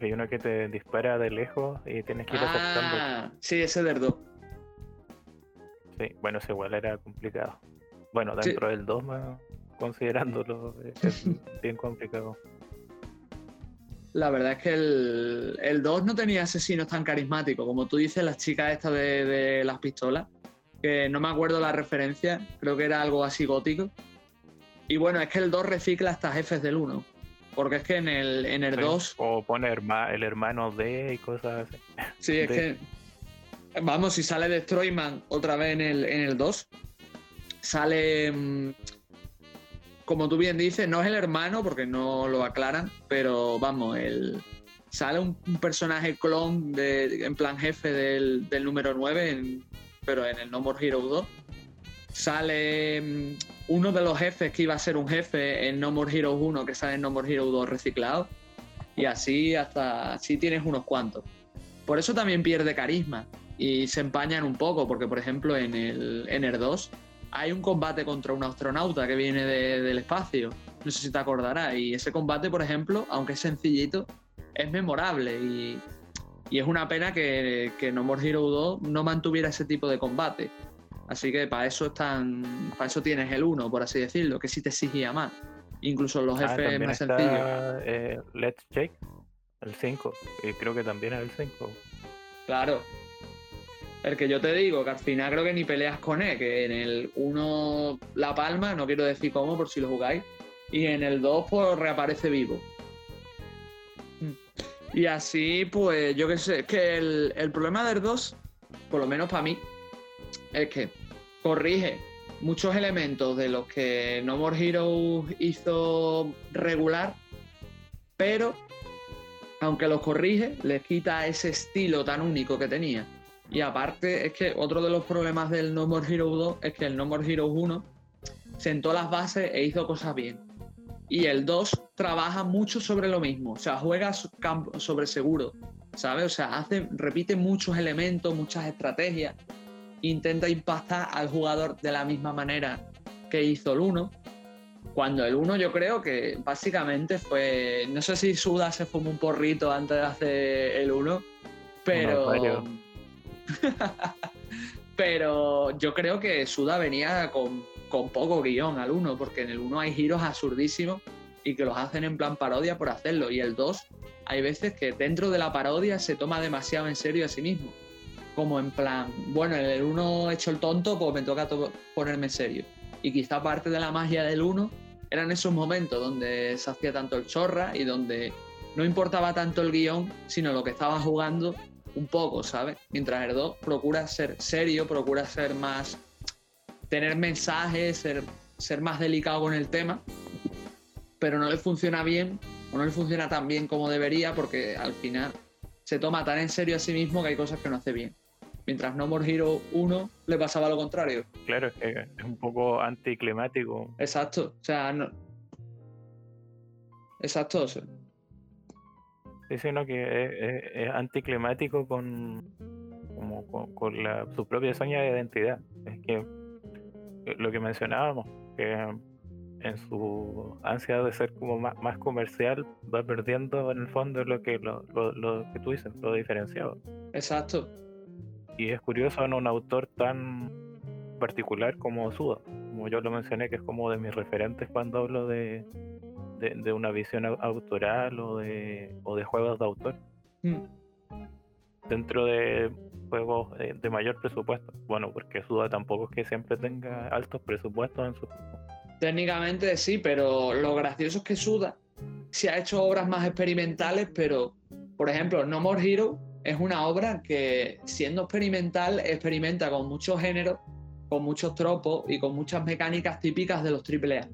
Hay uno que te dispara de lejos y tienes que ir ah, Sí, ese del 2. Sí, bueno, ese igual era complicado. Bueno, dentro del 2, considerándolo, es bien complicado. La verdad es que el, el 2 no tenía asesinos tan carismáticos. Como tú dices, las chicas estas de, las pistolas, que no me acuerdo la referencia, creo que era algo así gótico. Y bueno, es que el 2 recicla hasta jefes del 1. Porque es que en el, en el 2. O pone el hermano de y cosas así. Sí, es que Vamos, si sale Destroyman otra vez en el, en el 2, sale, mm, como tú bien dices, no es el hermano porque no lo aclaran, pero vamos, el, sale un, personaje clon de, en plan jefe del, número 9, pero en el No More Hero 2. Sale mm, uno de los jefes que iba a ser un jefe en No More Heroes 1, que sale en No More Hero 2 reciclado. Y así hasta así tienes unos cuantos. Por eso también pierde carisma y se empañan un poco, porque por ejemplo en el, en el 2 hay un combate contra un astronauta que viene del espacio, no sé si te acordarás, y ese combate, por ejemplo, aunque es sencillito, es memorable y, y es una pena que, que No More Hero 2 no mantuviera ese tipo de combate. Así que para eso están, para eso tienes el 1, por así decirlo, que sí te exigía más. Incluso los Ah, jefes más está, sencillos. eh, Let's Check, el 5, y creo que también es el 5. Claro. El que yo te digo, que al final creo que ni peleas con él, que en el 1 la palma, no quiero decir cómo por si lo jugáis, y en el 2 pues reaparece vivo. Y así, pues yo qué sé, es que el, el problema del 2, por lo menos para mí, es que corrige muchos elementos de los que No More Heroes hizo regular, pero aunque los corrige, les quita ese estilo tan único que tenía. Y aparte, es que otro de los problemas del No More Heroes 2 es que el No More Heroes 1 sentó las bases e hizo cosas bien. Y el 2 trabaja mucho sobre lo mismo, o sea, juega sobre seguro, ¿sabes? O sea, hace, repite muchos elementos, muchas estrategias, intenta impactar al jugador de la misma manera que hizo el 1. Cuando el 1 yo creo que básicamente fue, no sé si Suda se fumó un porrito antes de hacer el 1, pero... pero yo creo que Suda venía con, con poco guion al 1, porque en el 1 hay giros absurdísimos y que los hacen en plan parodia por hacerlo. Y el 2 hay veces que dentro de la parodia se toma demasiado en serio a sí mismo. Como en plan, bueno, en el 1 he hecho el tonto, pues me toca to- ponerme serio. Y quizá parte de la magia del 1 eran esos momentos donde se hacía tanto el chorra y donde no importaba tanto el guion, sino lo que estaba jugando un poco, ¿sabes? Mientras el 2 procura ser serio, procura ser más. tener mensajes, ser, ser más delicado con el tema, pero no le funciona bien o no le funciona tan bien como debería porque al final se toma tan en serio a sí mismo que hay cosas que no hace bien. Mientras No More Hero 1 le pasaba lo contrario. Claro, es que es un poco anticlimático. Exacto. O sea, no. Exacto. o sea, Sí, sino que es, es- es anticlimático con, como con, con la, su propia seña de identidad. Es que eh, lo que mencionábamos, que en su ansia de ser como más, más comercial va perdiendo en el fondo lo que lo, lo- lo que tú dices, lo diferenciado. Exacto. Y es curioso en un autor tan particular como Suda, como yo lo mencioné, que es como de mis referentes cuando hablo de, de, de una visión au- autoral o de, o de juegos de autor, Mm. dentro de juegos de, de mayor presupuesto. Bueno, porque Suda tampoco es que siempre tenga altos presupuestos en su Técnicamente sí, pero lo gracioso es que Suda se ha hecho obras más experimentales, pero, por ejemplo, No More Hero es una obra que, siendo experimental, experimenta con muchos géneros, con muchos tropos y con muchas mecánicas típicas de los AAA.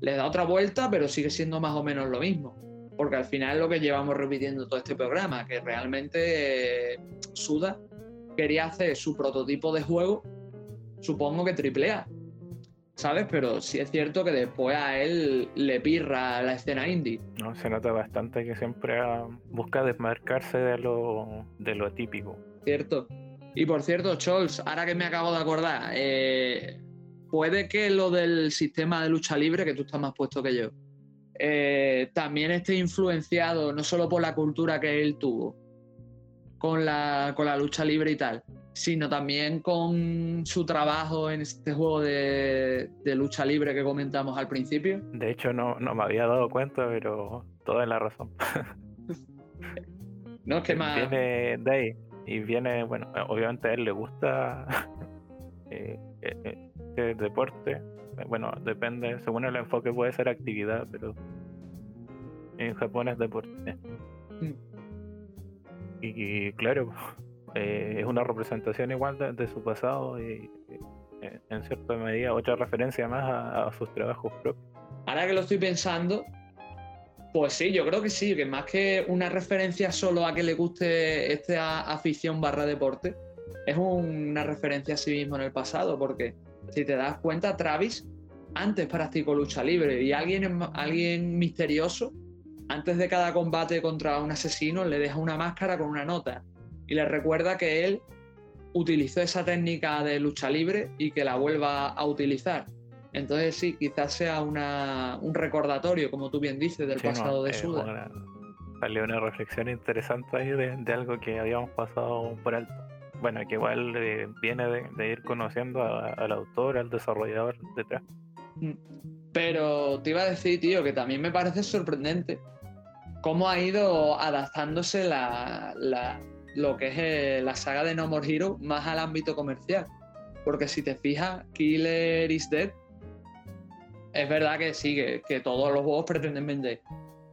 Le da otra vuelta, pero sigue siendo más o menos lo mismo. Porque al final es lo que llevamos repitiendo todo este programa, que realmente eh, Suda quería hacer su prototipo de juego, supongo que AAA, ¿sabes? Pero sí es cierto que después a él le pirra la escena indie. ¿no? Se nota bastante que siempre ah, busca desmarcarse de lo, de lo típico. ¿cierto? Y por cierto, Scholz, ahora que me acabo de acordar, eh, puede que lo del sistema de lucha libre, que tú estás más puesto que yo, eh, también esté influenciado no solo por la cultura que él tuvo con la, con la lucha libre y tal, sino también con su trabajo en este juego de, de lucha libre que comentamos al principio. De hecho, no, no me había dado cuenta, pero toda la razón. No es que más... Viene de ahí. Y viene, bueno, obviamente a él le gusta eh, eh, eh, este deporte. Bueno, depende, según el enfoque puede ser actividad, pero en Japón es deporte. Mm. Y, y claro, eh, es una representación igual de, su pasado y eh, en cierta medida otra referencia más a, a sus trabajos propios. Ahora que lo estoy pensando, pues sí, yo creo que sí, que más que una referencia solo a que le guste esta afición barra deporte, es una referencia a sí mismo en el pasado, porque si te das cuenta, Travis antes practicó lucha libre y alguien, alguien misterioso, antes de cada combate contra un asesino, le deja una máscara con una nota y le recuerda que él utilizó esa técnica de lucha libre y que la vuelva a utilizar. Entonces sí, quizás sea una, un recordatorio, como tú bien dices, del Sí, no, pasado de Suda. una- Salió una reflexión interesante ahí de, algo que habíamos pasado por alto. Bueno, que igual eh, viene de, ir conociendo al autor, al desarrollador detrás. Mm. Pero te iba a decir, tío, que también me parece sorprendente cómo ha ido adaptándose la, lo que es eh, la saga de No More Hero más al ámbito comercial. Porque si te fijas, Killer is Dead, es verdad que sí, que, todos los juegos pretenden vender.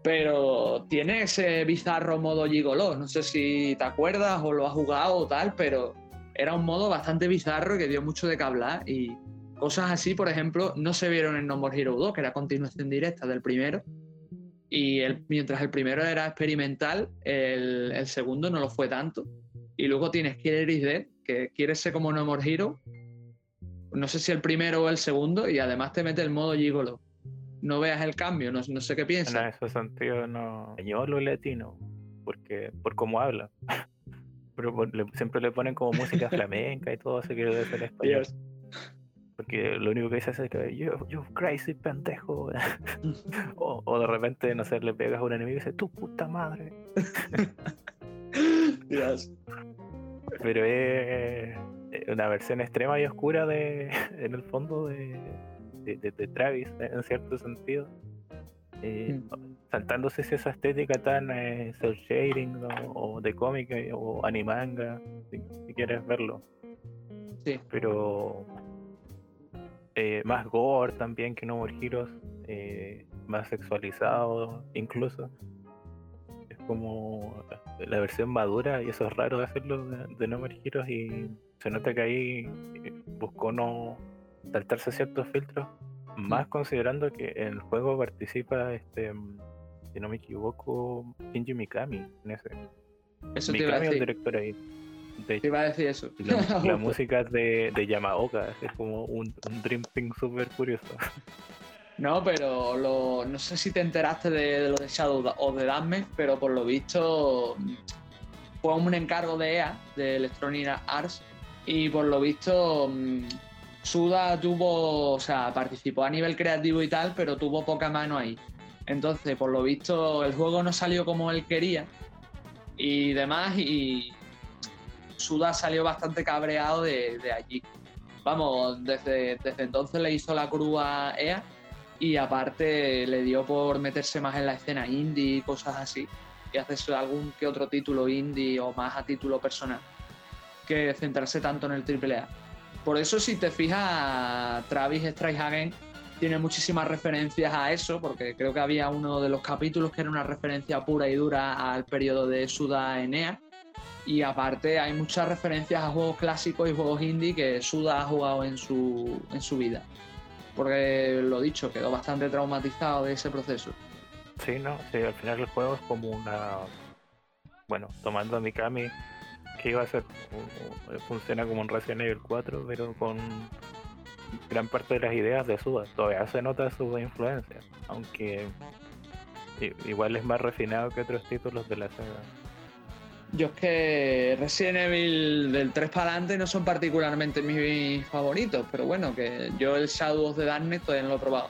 Pero tiene ese bizarro modo gigolo. No sé si te acuerdas o lo has jugado o tal, pero era un modo bastante bizarro que dio mucho de que hablar. Y cosas así, por ejemplo, no se vieron en No More Hero 2, que era continuación directa del primero. Y mientras el primero era experimental, el, segundo no lo fue tanto. Y luego tienes Killer is Dead, que quiere ser como No More Hero. No sé si el primero o el segundo, y además te mete el modo Gigolo. No veas el cambio, no, sé qué piensas. En ese sentido, no. Español o latino, porque por cómo habla. Pero siempre le ponen como música flamenca y todo, así que debe ser español. Porque lo único que dice es que yo, yo crazy pendejo. o, de repente, no sé, le pegas a un enemigo y dice, tu puta madre. Pero es una versión extrema y oscura de, en el fondo de, de, Travis, en cierto sentido. Eh, mm. saltándose esa estética tan eh, shading o, de cómic o animanga, si, si, quieres verlo. Sí. Pero eh, más gore también que No More Heroes, eh, más sexualizado incluso. Es como la versión madura y eso es raro de hacerlo de, No More Heroes y se nota que ahí eh, buscó no saltarse ciertos filtros, más considerando que en el juego participa, este si no me equivoco, Shinji Mikami en ese. Eso Mikami es el director ahí. Te iba a decir eso. La, música de, de Yamaoka es como un, un Dream Thing súper curioso. No, pero lo, no sé si te enteraste de, lo de Shadow o de Dame, pero por lo visto fue un encargo de EA, de Electronic Arts, y por lo visto mm, Suda tuvo, o sea, participó a nivel creativo y tal, pero tuvo poca mano ahí. Entonces, por lo visto, el juego no salió como él quería y demás, y, Suda salió bastante cabreado de, allí. Vamos, desde, desde, entonces le hizo la cruz a EA y aparte le dio por meterse más en la escena indie y cosas así y hacerse algún que otro título indie o más a título personal que centrarse tanto en el AAA. Por eso si te fijas, Travis Strikehagen tiene muchísimas referencias a eso, porque creo que había uno de los capítulos que era una referencia pura y dura al periodo de Suda en EA y aparte hay muchas referencias a juegos clásicos y juegos indie que Suda ha jugado en su, en su vida. Porque lo dicho, quedó bastante traumatizado de ese proceso. Sí, no, sí, al final el juego es como una. Bueno, tomando a Mikami, que iba a ser. Funciona como un Resident Evil 4, pero con gran parte de las ideas de Suda. Todavía se nota su influencia, aunque igual es más refinado que otros títulos de la saga. Yo es que Resident Evil del 3 para adelante no son particularmente mis favoritos, pero bueno, que yo el Shadow of the Darkness todavía no lo he probado.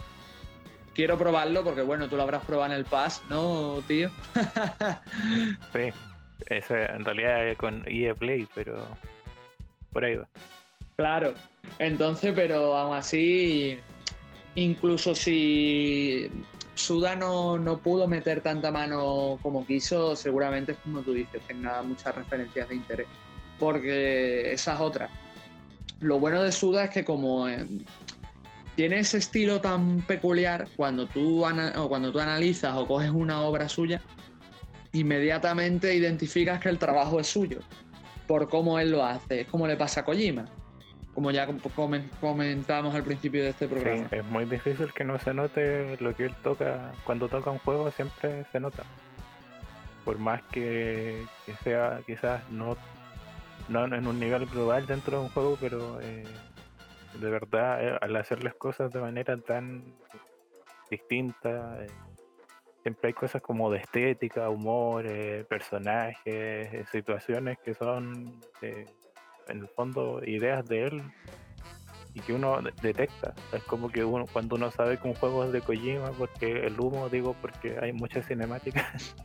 Quiero probarlo porque, bueno, tú lo habrás probado en el Pass, ¿no, tío? sí, ese en realidad con EA Play, pero por ahí va. Claro, entonces, pero aún así, incluso si Suda no, pudo meter tanta mano como quiso, seguramente es como tú dices, tenga muchas referencias de interés. Porque esa es otra. Lo bueno de Suda es que como eh, tiene ese estilo tan peculiar, cuando tú, cuando tú analizas o coges una obra suya, inmediatamente identificas que el trabajo es suyo, por cómo él lo hace. Es como le pasa a Kojima como ya comentamos al principio de este programa. es muy difícil que no se note lo que él toca. Cuando toca un juego siempre se nota. Por más que, sea quizás no, no en un nivel global dentro de un juego, pero eh, de verdad eh, al hacer las cosas de manera tan distinta, eh, siempre hay cosas como de estética, humor, personajes, situaciones que son en el fondo ideas de él y que uno detecta. Es como que uno cuando uno sabe que un juego es de Kojima, porque el humo, digo, porque hay muchas cinemáticas,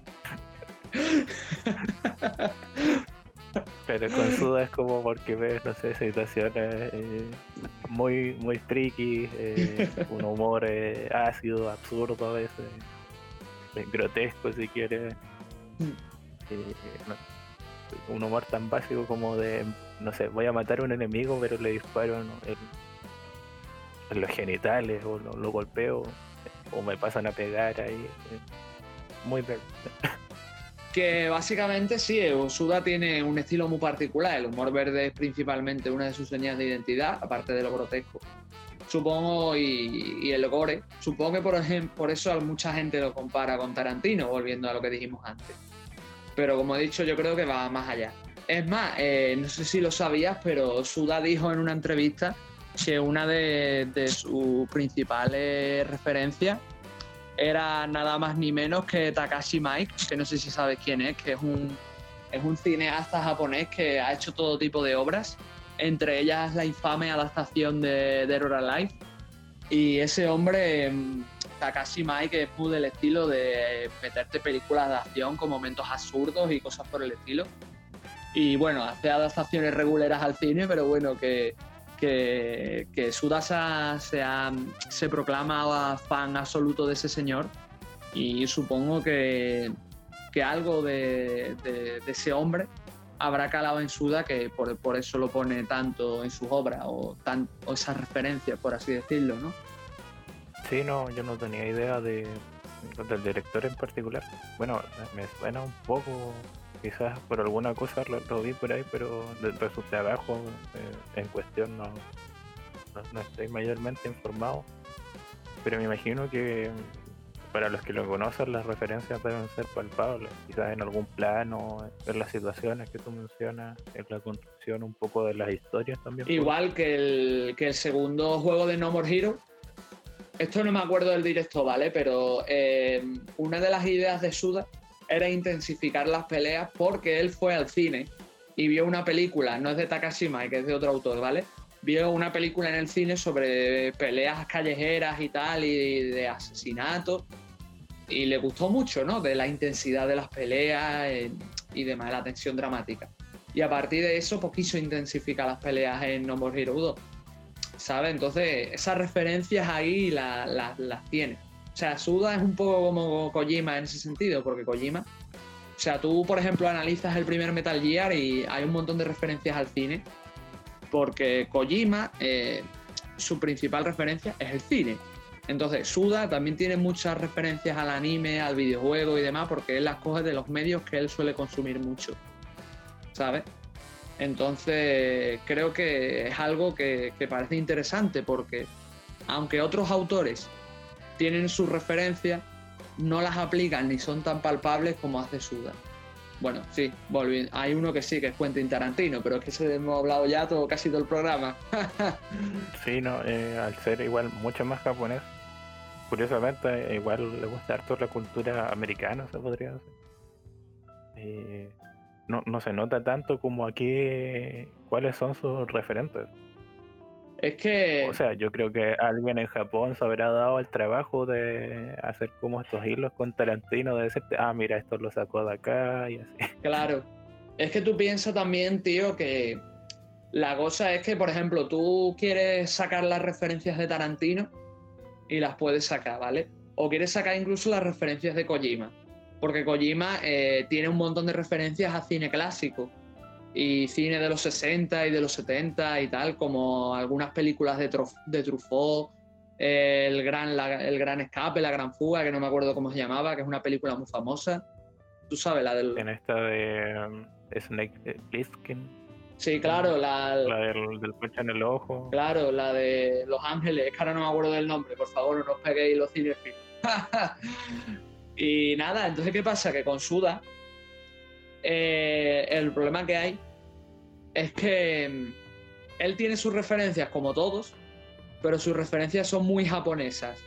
Pero con Suda es como porque ves, no sé, situaciones eh, muy, muy tricky, eh, un humor eh, ácido, absurdo a veces, grotesco si quieres. Mm. un humor tan básico como de, no sé, voy a matar a un enemigo, pero le disparo en, los genitales o lo, golpeo o me pasan a pegar ahí. Muy bien. Que básicamente sí, Osuda tiene un estilo muy particular. El humor verde es principalmente una de sus señas de identidad, aparte de lo grotesco. Supongo, y, el gore. Supongo que por, ejemplo, por eso mucha gente lo compara con Tarantino, volviendo a lo que dijimos antes. Pero como he dicho, yo creo que va más allá. Es más, eh, no sé si lo sabías, pero Suda dijo en una entrevista que una de, de sus principales referencias era nada más ni menos que Takashi Mike, que no sé si sabes quién es, que es un, es un cineasta japonés que ha hecho todo tipo de obras, entre ellas la infame adaptación de Dead or Alive. Y ese hombre, mm, Takashi Mike, es muy del estilo de meterte películas de acción con momentos absurdos y cosas por el estilo. Y bueno, hace adaptaciones regulares al cine, pero bueno, que que, Sudasa se, se proclama fan absoluto de ese señor y supongo que, algo de, ese hombre habrá calado en Suda que por, eso lo pone tanto en sus obras o, tan, o esas referencias, por así decirlo, ¿no? Sí, no, yo no tenía idea de, del director en particular. Bueno, me suena un poco quizás por alguna cosa lo, vi por ahí, pero del de su en cuestión no, no, estoy mayormente informado. Pero me imagino que para los que lo conocen las referencias deben ser palpables, quizás en algún plano, en las situaciones que tú mencionas, en la construcción un poco de las historias también. Igual que el, que el segundo juego de No More Hero. Esto no me acuerdo del directo, ¿vale? Pero eh, una de las ideas de Suda era intensificar las peleas porque él fue al cine y vio una película, no es de Takashima, que es de otro autor, ¿vale? Vio una película en el cine sobre peleas callejeras y tal, y de asesinatos, y le gustó mucho, ¿no? De la intensidad de las peleas eh, y demás, la tensión dramática. Y a partir de eso, pues quiso intensificar las peleas en No More Hero 2, ¿sabes? Entonces, esas referencias ahí las tiene. O sea, Suda es un poco como Kojima en ese sentido, porque Kojima. O sea, tú, por ejemplo, analizas el primer Metal Gear y hay un montón de referencias al cine, porque Kojima, eh, su principal referencia es el cine. Entonces, Suda también tiene muchas referencias al anime, al videojuego y demás, porque él las coge de los medios que él suele consumir mucho. ¿Sabes? Entonces, creo que es algo que parece interesante, porque aunque otros autores tienen sus referencias, no las aplican ni son tan palpables como hace Suda. Bueno, sí, hay uno que sí, que es Quentin Tarantino, pero es que se hemos hablado ya todo, casi todo el programa. sí, no, eh, al ser igual mucho más japonés, curiosamente igual le gusta harto la cultura americana, se podría decir. Eh, no, no se nota tanto como aquí cuáles son sus referentes. Es que. O sea, yo creo que alguien en Japón se habrá dado el trabajo de hacer como estos hilos con Tarantino, de decirte, ah, mira, esto lo sacó de acá y así. Claro. Es que tú piensas también, tío, que la cosa es que, por ejemplo, tú quieres sacar las referencias de Tarantino y las puedes sacar, ¿vale? O quieres sacar incluso las referencias de Kojima. Porque Kojima eh, tiene un montón de referencias a cine clásico y cine de los 60 y de los 70 y tal, como algunas películas de, de Truffaut, el gran, el gran Escape, La Gran Fuga, que no me acuerdo cómo se llamaba, que es una película muy famosa. Tú sabes, la del... En esta de um, Snake Plissken. Sí, claro, la, la del, del coche en el ojo. Claro, la de Los Ángeles, es que ahora no me acuerdo del nombre, por favor, no os peguéis los cines. y nada, entonces, ¿qué pasa? Que con Suda eh, el problema que hay es que mm, él tiene sus referencias como todos, pero sus referencias son muy japonesas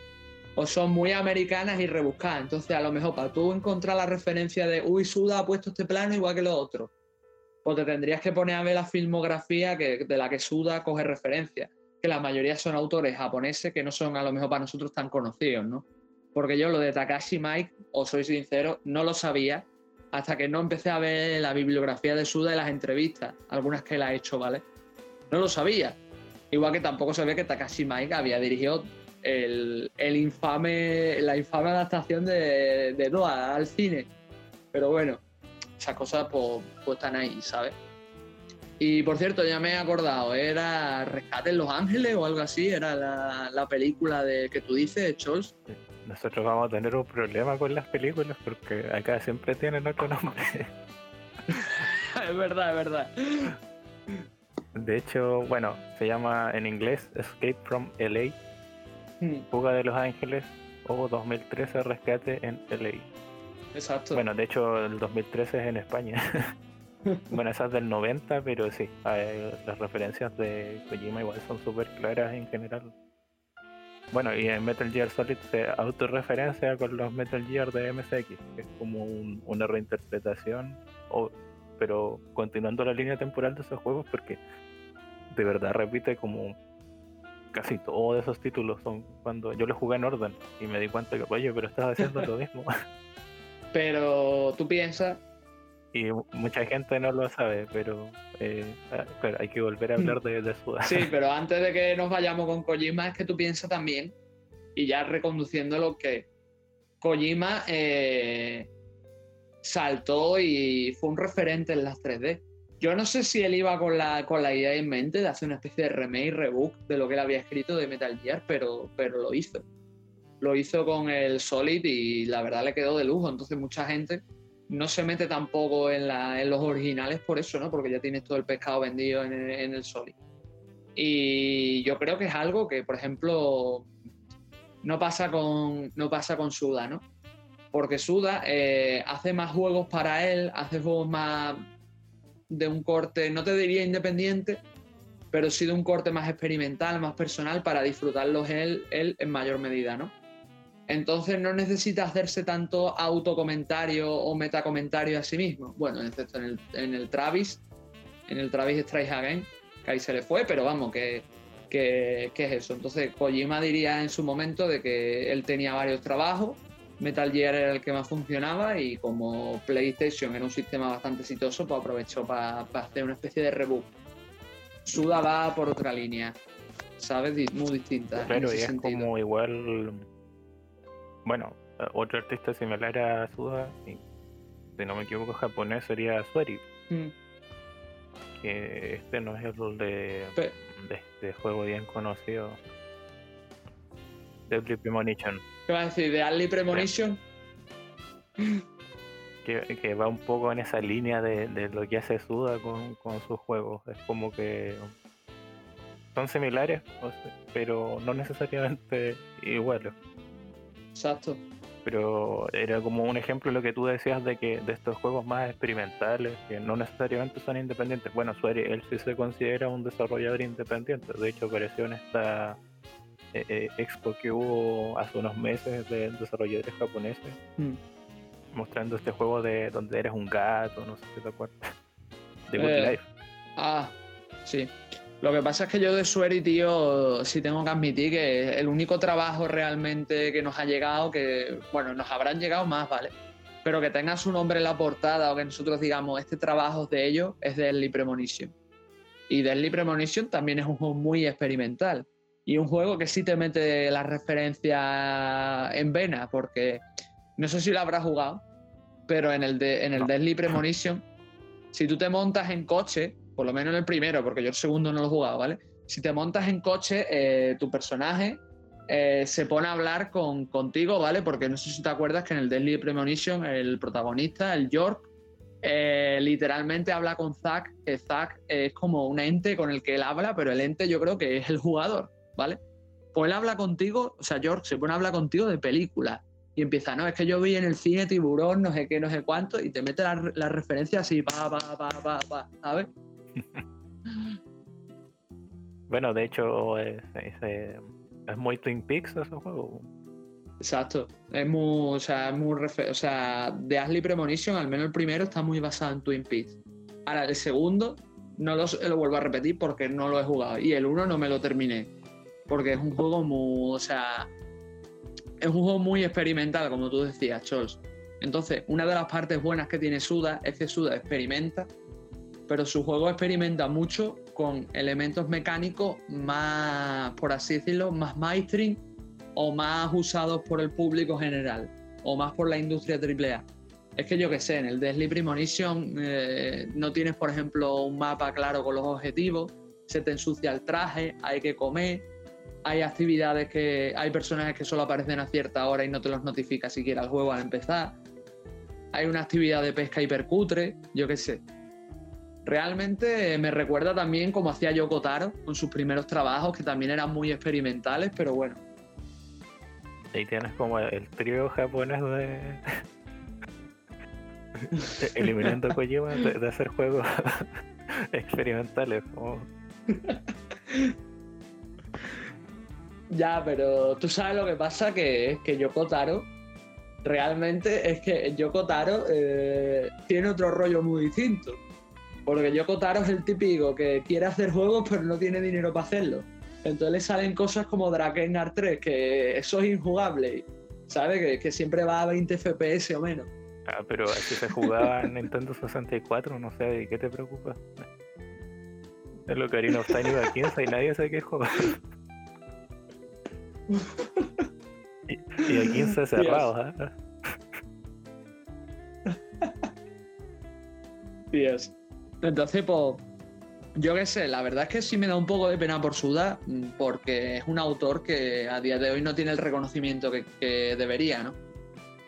o son muy americanas y rebuscadas. Entonces, a lo mejor para tú encontrar la referencia de, uy, Suda ha puesto este plano igual que los otros, pues te tendrías que poner a ver la filmografía que, de la que Suda coge referencia, que la mayoría son autores japoneses que no son a lo mejor para nosotros tan conocidos, ¿no? Porque yo lo de Takashi Mike, os soy sincero, no lo sabía hasta que no empecé a ver la bibliografía de Suda y las entrevistas, algunas que él ha hecho, ¿vale? No lo sabía. Igual que tampoco sabía que Takashi Mike había dirigido el, infame, la infame adaptación de, de al cine. Pero bueno, esas cosas pues, pues están ahí, ¿sabes? Y por cierto, ya me he acordado, era Rescate en Los Ángeles o algo así, era la, película de que tú dices, Chols. Nosotros vamos a tener un problema con las películas porque acá siempre tienen otro nombre. es verdad, es verdad. De hecho, bueno, se llama en inglés Escape from LA, hmm. Fuga de Los Ángeles o 2013 Rescate en LA. Exacto. Bueno, de hecho el 2013 es en España. bueno, esa es del 90, pero sí, las referencias de Kojima igual son súper claras en general. Bueno, y en Metal Gear Solid se autorreferencia con los Metal Gear de MSX, es como una reinterpretación, o, pero continuando la línea temporal de esos juegos, porque de verdad repite como casi todos esos títulos son cuando yo los jugué en orden y me di cuenta que, oye, pero estás haciendo lo mismo. Pero tú piensas y mucha gente no lo sabe, pero, eh, ah, hay que volver a hablar de, de Sí, pero antes de que nos vayamos con Kojima, es que tú piensas también, y ya reconduciendo lo que Kojima eh, saltó y fue un referente en las 3D. Yo no sé si él iba con la, con la idea en mente de hacer una especie de remake, rebook de lo que él había escrito de Metal Gear, pero, pero lo hizo. Lo hizo con el Solid y la verdad le quedó de lujo. Entonces mucha gente no se mete tampoco en, los originales por eso, ¿no? Porque ya tienes todo el pescado vendido en el, en Solid. Y yo creo que es algo que, por ejemplo, no pasa con, no pasa con Suda, ¿no? Porque Suda eh, hace más juegos para él, hace juegos más de un corte, no te diría independiente, pero sí de un corte más experimental, más personal, para disfrutarlos él, él en mayor medida, ¿no? Entonces no necesita hacerse tanto autocomentario o metacomentario a sí mismo. Bueno, excepto en el, en el Travis, en el Travis Strike Again, que ahí se le fue, pero vamos, que, que, es eso. Entonces Kojima diría en su momento de que él tenía varios trabajos, Metal Gear era el que más funcionaba y como PlayStation era un sistema bastante exitoso, pues aprovechó para hacer una especie de reboot. Suda va por otra línea, ¿sabes? Muy distinta. Pero es como igual bueno, eh, otro artista similar a Suda, si no me equivoco japonés, sería Sueri. Mm. Que este no es el de, de este juego bien conocido. Deadly Premonition. ¿Qué vas a decir? ¿De Deadly Premonition? Que, va un poco en esa línea de, lo que hace Suda con, con sus juegos. Es como que son similares, pero no necesariamente iguales. Exacto. Pero era como un ejemplo lo que tú decías de que de estos juegos más experimentales, que no necesariamente son independientes. Bueno, Sueri, él sí se considera un desarrollador independiente. De hecho, apareció en esta eh, eh, expo que hubo hace unos meses de desarrolladores japoneses, mm. mostrando este juego de donde eres un gato, no sé si te acuerdas. De Good eh, Life. Ah, sí. Lo que pasa es que yo de Sueri, tío, sí tengo que admitir que el único trabajo realmente que nos ha llegado, que, bueno, nos habrán llegado más, ¿vale? Pero que tenga su nombre en la portada o que nosotros digamos, este trabajo de ellos, es Deadly Premonition. Y Deadly Premonition también es un juego muy experimental. Y un juego que sí te mete la referencia en vena, porque no sé si lo habrás jugado, pero en el, de, en el Deadly Premonition, si tú te montas en coche, por lo menos en el primero, porque yo el segundo no lo he jugado, ¿vale? Si te montas en coche, eh, tu personaje eh, se pone a hablar con, contigo, ¿vale? Porque no sé si te acuerdas que en el Deadly Premonition el protagonista, el York, eh, literalmente habla con Zack. Zack es como un ente con el que él habla, pero el ente yo creo que es el jugador, ¿vale? Pues él habla contigo, o sea, York se pone a hablar contigo de películas y empieza, no, es que yo vi en el cine tiburón, no sé qué, no sé cuánto, y te mete la, la referencia así, pa, pa, pa, pa, pa, ¿sabes? Bueno, de hecho, es, muy Twin Peaks ese juego. Exacto. Es muy, o sea, muy o sea, de Ashley Premonition, al menos el primero está muy basado en Twin Peaks. Ahora, el segundo no lo, lo vuelvo a repetir porque no lo he jugado. Y el uno no me lo terminé. Porque es un juego muy, o sea, es un juego muy experimental, como tú decías, Chols. Entonces, una de las partes buenas que tiene Suda es que Suda experimenta, pero su juego experimenta mucho con elementos mecánicos más, por así decirlo, más mainstream o más usados por el público general o más por la industria AAA. Es que yo que sé, en el Deadly Premonition eh, no tienes, por ejemplo, un mapa claro con los objetivos, se te ensucia el traje, hay que comer, hay actividades que hay personajes que solo aparecen a cierta hora y no te los notifica siquiera el juego al empezar. Hay una actividad de pesca hipercutre, yo qué sé. Realmente me recuerda también como hacía Yoko Taro con sus primeros trabajos, que también eran muy experimentales, pero bueno. Ahí tienes como el trío japonés de. eliminando Kojima de, hacer juegos experimentales. Ya, pero tú sabes lo que pasa, que es que Yoko Taro, realmente es que Yoko Taro eh, tiene otro rollo muy distinto. Porque Yoko Taro es el típico que quiere hacer juegos pero no tiene dinero para hacerlo. Entonces le salen cosas como Drakengard 3, que eso es injugable, ¿sabes? Que, siempre va a 20 FPS o menos. Ah, pero así se jugaba en Nintendo 64, no sé, ¿de qué te preocupa? Es lo que Arena of Time a 15 y nadie sabe qué juega. y, a 15 cerrados, ¿eh? Yes. Entonces, pues, yo qué sé, la verdad es que sí me da un poco de pena por Suda, porque es un autor que a día de hoy no tiene el reconocimiento que, debería, ¿no?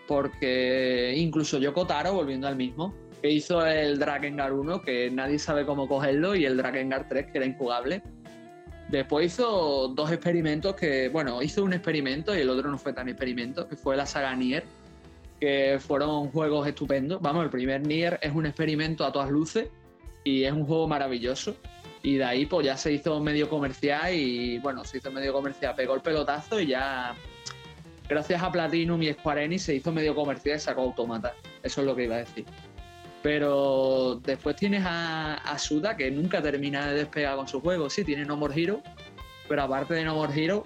Porque incluso yo Kotaro, volviendo al mismo, que hizo el Drakengard 1, que nadie sabe cómo cogerlo, y el Drakengard 3, que era injugable. Después hizo dos experimentos que, bueno, hizo un experimento y el otro no fue tan experimento, que fue la saga Nier, que fueron juegos estupendos. Vamos, el primer Nier es un experimento a todas luces y es un juego maravilloso. Y de ahí pues ya se hizo medio comercial y bueno, se hizo medio comercial, pegó el pelotazo y ya gracias a Platinum y Square Enix se hizo medio comercial y sacó Automata. Eso es lo que iba a decir. Pero después tienes a, Suda que nunca termina de despegar con su juego. Sí, tiene No More Hero, pero aparte de No More Hero,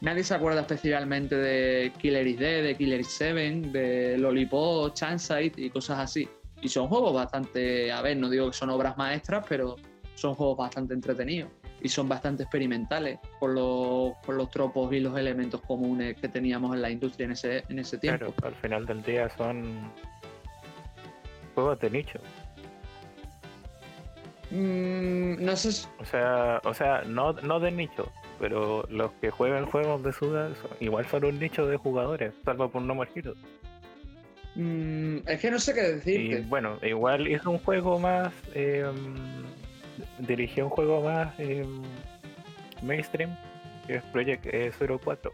nadie se acuerda especialmente de Killer is Dead, de Killer is Seven, de Lollipop, Chanside y cosas así. Y son juegos bastante, a ver, no digo que son obras maestras, pero son juegos bastante entretenidos y son bastante experimentales por los, por los tropos y los elementos comunes que teníamos en la industria en ese, en ese tiempo. Claro, al final del día son juegos de nicho. Mm, no sé. O sea, o sea no, no de nicho, pero los que juegan juegos de Suda igual son un nicho de jugadores, salvo por No More Heroes. Mm, es que no sé qué decir. bueno, igual hizo un juego más. Eh, dirigió un juego más eh, mainstream, que es Project 04.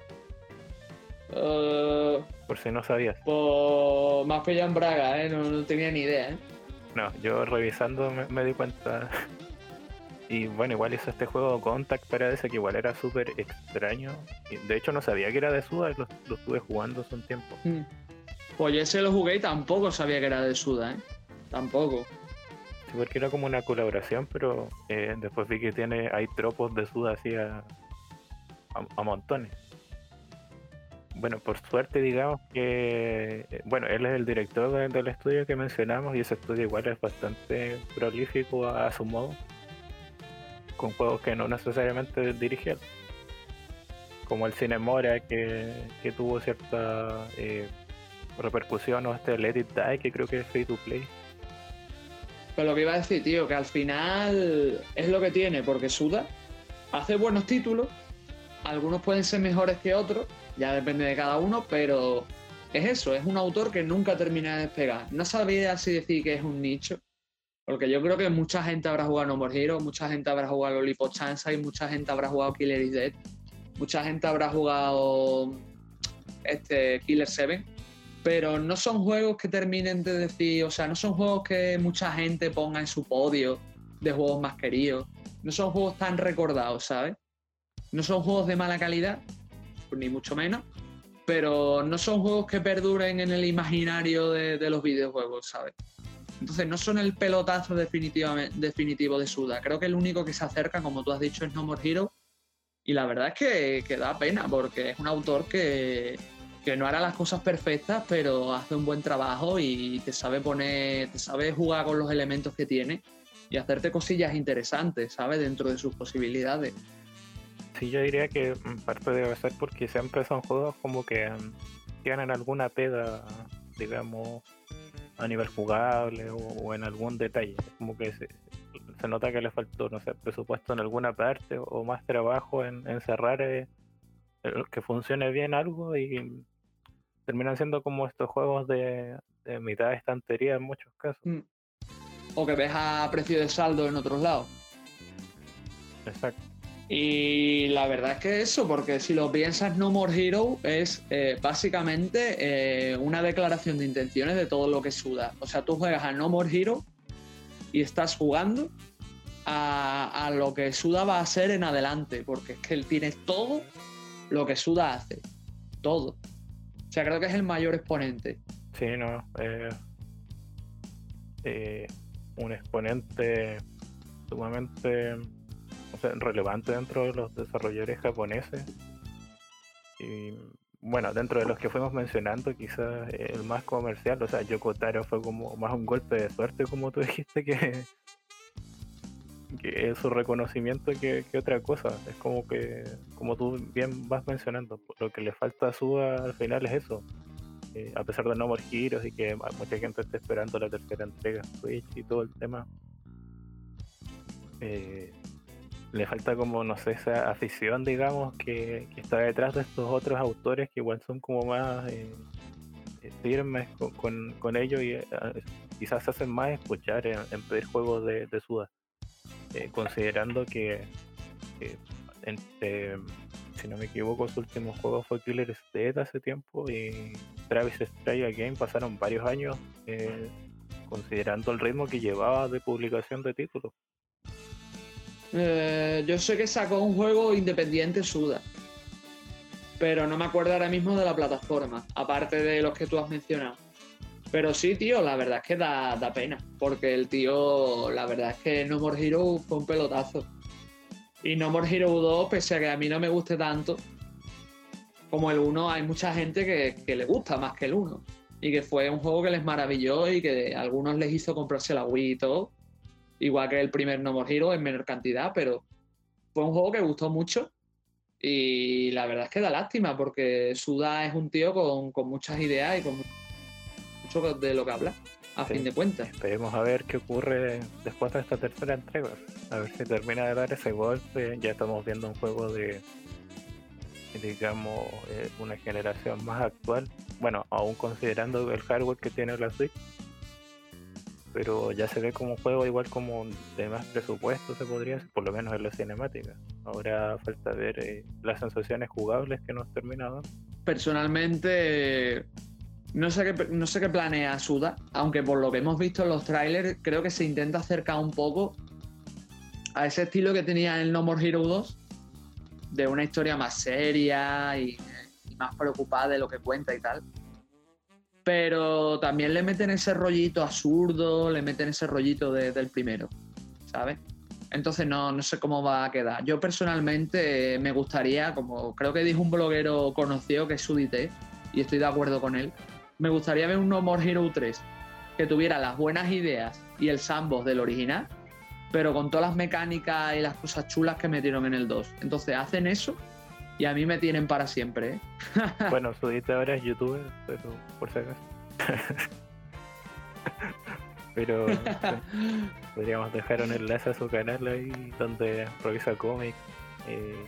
Uh, Por si no sabías. más pilla en Braga, ¿eh? no, tenía ni idea. ¿eh? No, yo revisando me, di cuenta. Y bueno, igual hizo este juego Contact para ese que igual era súper extraño. Y de hecho no sabía que era de Suda, lo, lo estuve jugando hace un tiempo. Mm. Pues ese lo jugué y tampoco sabía que era de Suda, ¿eh? Tampoco. Sí, porque era como una colaboración, pero eh, después vi que tiene hay tropos de Suda así a, montones. Bueno, por suerte digamos que, eh, bueno, él es el director del estudio que mencionamos y ese estudio igual es bastante prolífico a, su modo, con juegos que no necesariamente dirigieron, como el Cinemora que, que tuvo cierta eh, repercusión o este Let It Die, que creo que es free to play. Pero lo que iba a decir, tío, que al final es lo que tiene, porque Suda hace buenos títulos, algunos pueden ser mejores que otros, ya depende de cada uno, pero es eso, es un autor que nunca termina de despegar. No sabía así decir que es un nicho, porque yo creo que mucha gente habrá jugado No More Hero, mucha gente habrá jugado Lollipop y mucha gente habrá jugado Killer is Dead, mucha gente habrá jugado este Killer 7 pero no son juegos que terminen de decir, o sea, no son juegos que mucha gente ponga en su podio de juegos más queridos, no son juegos tan recordados, ¿sabes? No son juegos de mala calidad, ni mucho menos, pero no son juegos que perduren en el imaginario de, los videojuegos, ¿sabes? Entonces no son el pelotazo definitivo de Suda. Creo que el único que se acerca, como tú has dicho, es No More Hero. Y la verdad es que, que da pena, porque es un autor que, que no hará las cosas perfectas, pero hace un buen trabajo y te sabe poner, te sabe jugar con los elementos que tiene y hacerte cosillas interesantes, ¿sabes? Dentro de sus posibilidades. Sí, yo diría que parte debe ser porque siempre son juegos como que mm, tienen alguna pega, digamos, a nivel jugable o, en algún detalle. Como que se, nota que le faltó, no sé, presupuesto en alguna parte o más trabajo en, cerrar eh, que funcione bien algo y terminan siendo como estos juegos de, mitad de estantería en muchos casos. Mm. O que ves a precio de saldo en otros lados. Exacto. Y la verdad es que eso, porque si lo piensas, No More Hero es eh, básicamente eh, una declaración de intenciones de todo lo que Suda. O sea, tú juegas a No More Hero y estás jugando a, a, lo que Suda va a ser en adelante, porque es que él tiene todo lo que Suda hace. Todo sea, creo que es el mayor exponente. Sí, no. Eh, eh, un exponente sumamente relevante dentro de los desarrolladores japoneses. Y bueno, dentro de los que fuimos mencionando, quizás el más comercial, o sea, Yoko Taro fue como más un golpe de suerte, como tú dijiste, que, que es su reconocimiento que, otra cosa. Es como que, como tú bien vas mencionando, lo que le falta a Suda al final es eso. Eh, a pesar de no morir giros y que mucha gente esté esperando la tercera entrega Switch y todo el tema, eh, le falta como, no sé, esa afición, digamos, que, está detrás de estos otros autores que igual son como más eh, firmes con, ellos y quizás se hacen más escuchar en, pedir juegos de, de Suda. Eh, considerando que, si no me equivoco, su último juego fue Killer State hace tiempo y Travis Strike Game pasaron varios años eh, considerando el ritmo que llevaba de publicación de títulos. Eh, yo sé que sacó un juego independiente Suda, pero no me acuerdo ahora mismo de la plataforma, aparte de los que tú has mencionado. Pero sí, tío, la verdad es que da, pena. Porque el tío, la verdad es que No More Hero fue un pelotazo. Y No More Hero 2, pese a que a mí no me guste tanto, como el 1, hay mucha gente que, le gusta más que el 1. Y que fue un juego que les maravilló y que a algunos les hizo comprarse la Wii y todo. Igual que el primer No More Hero en menor cantidad, pero fue un juego que gustó mucho. Y la verdad es que da lástima porque Suda es un tío con, con muchas ideas y con de lo que habla, a fin de cuentas. Esperemos a ver qué ocurre después de esta tercera entrega. A ver si termina de dar ese golpe. Ya estamos viendo un juego de, digamos, eh, una generación más actual. Bueno, aún considerando el hardware que tiene la Switch. Pero ya se ve como un juego igual como de más presupuesto, se podría decir, por lo menos en la cinemática. Ahora falta ver eh, las sensaciones jugables que nos terminado Personalmente, no sé, qué, no sé qué planea Suda, aunque por lo que hemos visto en los trailers, creo que se intenta acercar un poco a ese estilo que tenía el No More Hero 2, de una historia más seria y, más preocupada de lo que cuenta y tal. Pero también le meten ese rollito absurdo, le meten ese rollito del primero, ¿sabes? Entonces no, no sé cómo va a quedar. Yo personalmente me gustaría, como creo que dijo un bloguero conocido que es Sudite, y estoy de acuerdo con él, me gustaría ver un No More Hero 3 que tuviera las buenas ideas y el sandbox del original, pero con todas las mecánicas y las cosas chulas que metieron en el 2. Entonces hacen eso y a mí me tienen para siempre. ¿eh? bueno, su ahora es youtuber, pero por si acaso. pero podríamos dejar un enlace a su canal ahí donde revisa cómics eh,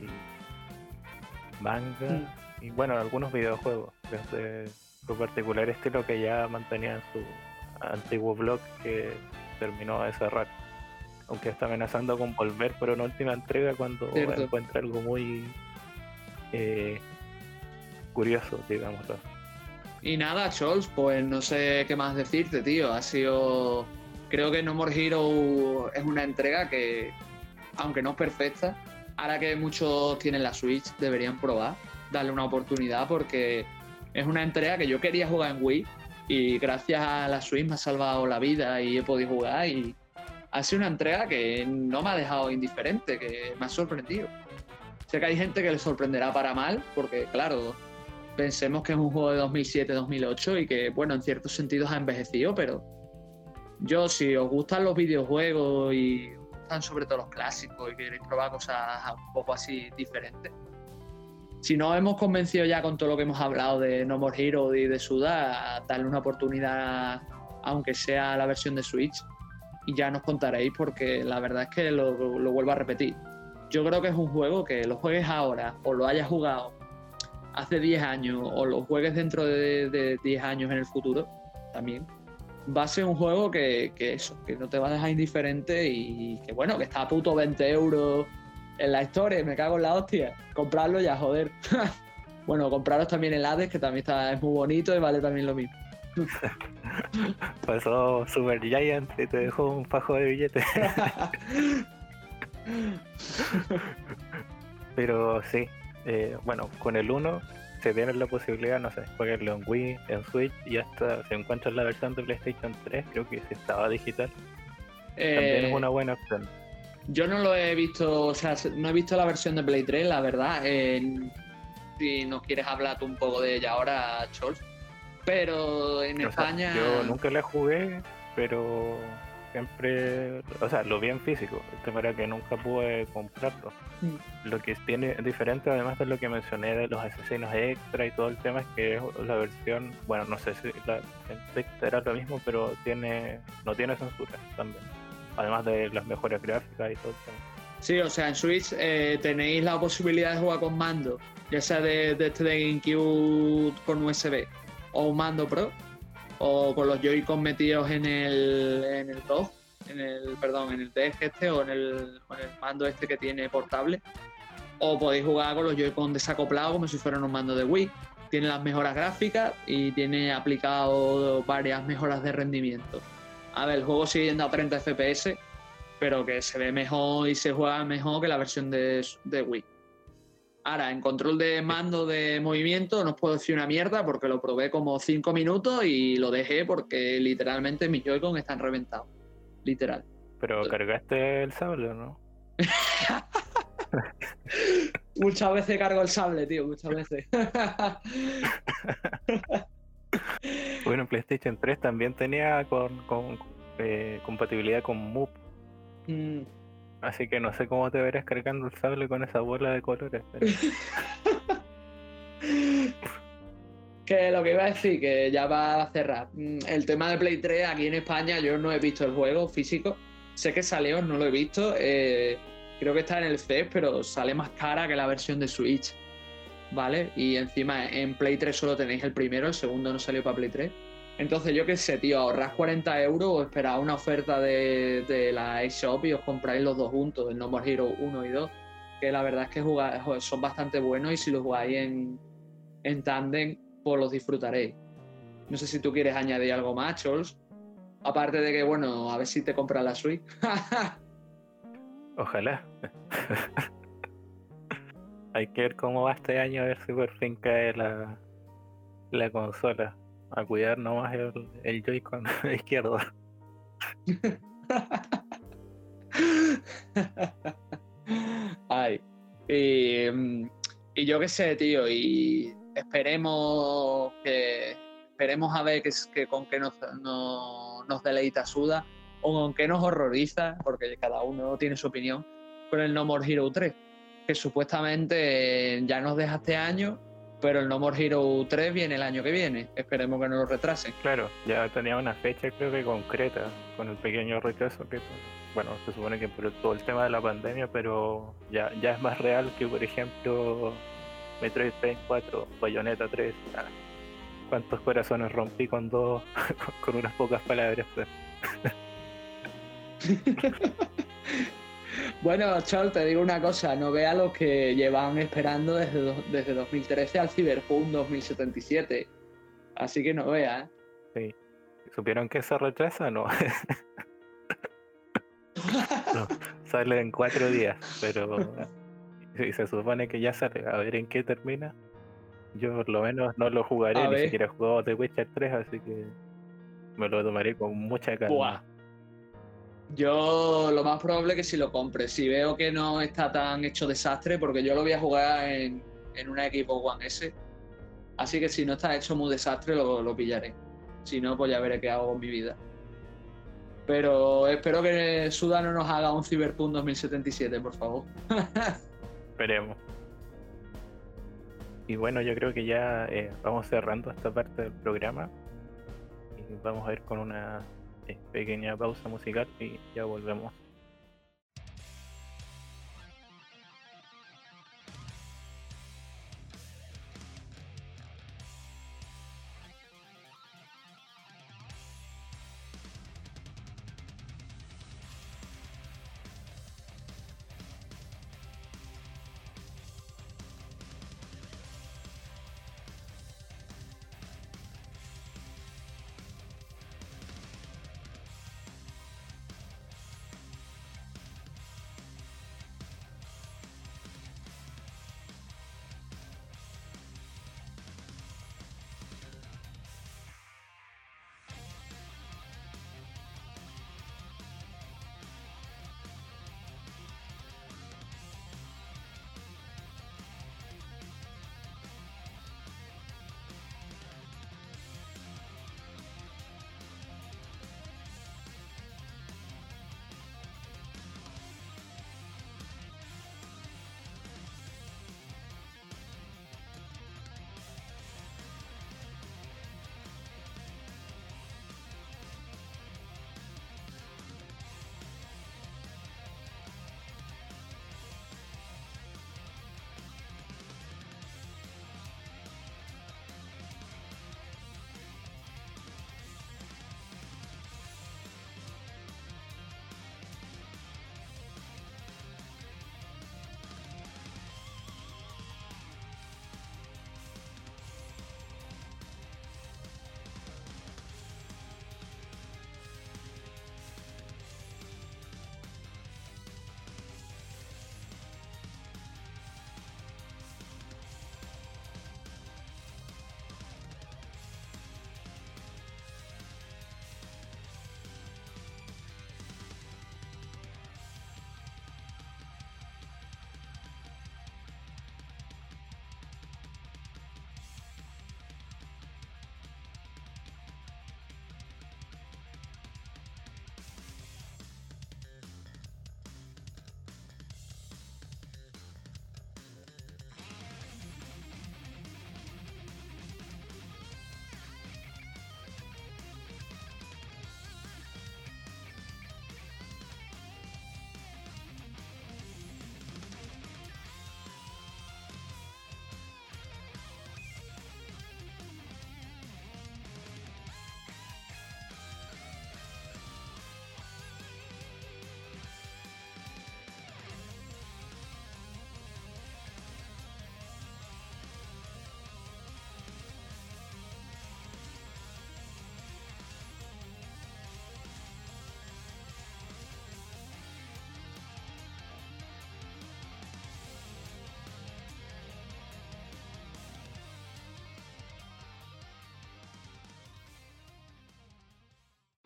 y manga y bueno, algunos videojuegos desde su particular estilo que ya mantenía en su antiguo blog que terminó de cerrar. Aunque está amenazando con volver por una última entrega cuando encuentra algo muy eh, curioso, digámoslo. Y nada, Chols, pues no sé qué más decirte, tío. Ha sido. Creo que No More Hero es una entrega que, aunque no es perfecta, ahora que muchos tienen la Switch, deberían probar, darle una oportunidad porque es una entrega que yo quería jugar en Wii y gracias a la Switch me ha salvado la vida y he podido jugar y ha sido una entrega que no me ha dejado indiferente, que me ha sorprendido. Sé que hay gente que le sorprenderá para mal, porque claro, pensemos que es un juego de 2007-2008 y que, bueno, en ciertos sentidos ha envejecido, pero yo, si os gustan los videojuegos y os gustan sobre todo los clásicos y queréis probar cosas un poco así diferentes, si no hemos convencido ya con todo lo que hemos hablado de No More Hero y de Suda, darle una oportunidad, aunque sea la versión de Switch, y ya nos contaréis, porque la verdad es que lo, vuelvo a repetir. Yo creo que es un juego que lo juegues ahora o lo hayas jugado hace 10 años o lo juegues dentro de, 10 años en el futuro, también, va a ser un juego que, eso, que no te va a dejar indiferente y que bueno, que está a puto 20 euros en la historia, me cago en la hostia. Comprarlo ya, joder. bueno, compraros también el Hades, que también está, es muy bonito y vale también lo mismo. Pasó Super Giant y te dejó un fajo de billetes. Pero sí, eh, bueno, con el 1 se tiene la posibilidad, no sé, jugarlo en Wii, en Switch y hasta se encuentra en la versión de PlayStation 3, creo que si estaba digital. También es eh, una buena opción. Yo no lo he visto, o sea, no he visto la versión de Play 3, la verdad. si nos quieres hablar tú un poco de ella ahora, Chols. Pero en España. yo nunca la jugué, pero siempre, o sea, lo vi en físico, el tema era que nunca pude comprarlo. Mm. Lo que tiene diferente, además de lo que mencioné de los asesinos extra y todo el tema, es que la versión, bueno, no sé si la era lo mismo, pero tiene no tiene censura también, además de las mejores gráficas y todo. Sí, o sea, en Switch eh, tenéis la posibilidad de jugar con mando, ya sea de, este de GameCube con USB o un mando Pro, o con los Joy-Con metidos en el, en el DOG, en el, perdón, en el DEG este o en el, mando este que tiene portable. O podéis jugar con los Joy-Con desacoplados como si fueran un mando de Wii. Tiene las mejoras gráficas y tiene aplicado varias mejoras de rendimiento. A ver, el juego sigue yendo a 30 FPS, pero que se ve mejor y se juega mejor que la versión de, de Wii. Ahora, en control de mando de movimiento no os puedo decir una mierda porque lo probé como 5 minutos y lo dejé porque literalmente mis Joy-Con están reventados. Literal. Pero cargaste el sable o no? muchas veces cargo el sable, tío, muchas veces. bueno, PlayStation 3 también tenía con, eh, compatibilidad con Move. Mm. Así que no sé cómo te verás cargando el sable con esa bola de colores. que lo que iba a decir, que ya va a cerrar. Mm, el tema de Play 3 aquí en España, yo no he visto el juego físico. Sé que salió, no lo he visto. Eh, creo que está en el CES, pero sale más cara que la versión de Switch. ¿Vale? Y encima en Play 3 solo tenéis el primero, el segundo no salió para Play 3. Entonces, yo qué sé, tío, ahorras 40 euros o esperad una oferta de, la eShop y os compráis los dos juntos, el No More Hero 1 y 2, que la verdad es que son bastante buenos y si los jugáis en, en tandem, pues los disfrutaréis. No sé si tú quieres añadir algo más, Chols. Aparte de que, bueno, a ver si te compras la Switch. Ojalá. Hay que ver cómo va este año, a ver si por fin cae la, la consola a cuidar nomás el, el Joy-Con izquierdo. Ay. Y, yo qué sé, tío, y esperemos que esperemos a ver que, con qué nos, nos deleita Suda o con qué nos horroriza, porque cada uno tiene su opinión, con el No More Hero 3, que supuestamente ya nos deja este año pero el No More Hero 3 viene el año que viene. Esperemos que no lo retrasen. Claro, ya tenía una fecha creo que concreta, con el pequeño retraso que, bueno, se supone que por todo el tema de la pandemia, pero ya, ya es más real que, por ejemplo, Metroid Prime 4, Bayonetta 3. Ah, ¿Cuántos corazones rompí con dos, con unas pocas palabras? Bueno, Chol, te digo una cosa, no vea lo que llevan esperando desde, desde 2013 al Cyberpunk 2077. Así que no vea, ¿eh? Sí. ¿Supieron que se retrasa? No. no. Sale en cuatro días, pero se supone que ya sale. A ver en qué termina. Yo por lo menos no lo jugaré, ni siquiera he jugado The Witcher 3, así que me lo tomaré con mucha calma. Yo lo más probable es que si lo compre, si veo que no está tan hecho desastre, porque yo lo voy a jugar en, en una equipo One S, Así que si no está hecho muy desastre, lo, lo pillaré. Si no, pues ya veré qué hago en mi vida. Pero espero que Suda no nos haga un Cyberpunk 2077, por favor. Esperemos. Y bueno, yo creo que ya eh, vamos cerrando esta parte del programa. Y vamos a ir con una pequeña pausa musical y ya volvemos.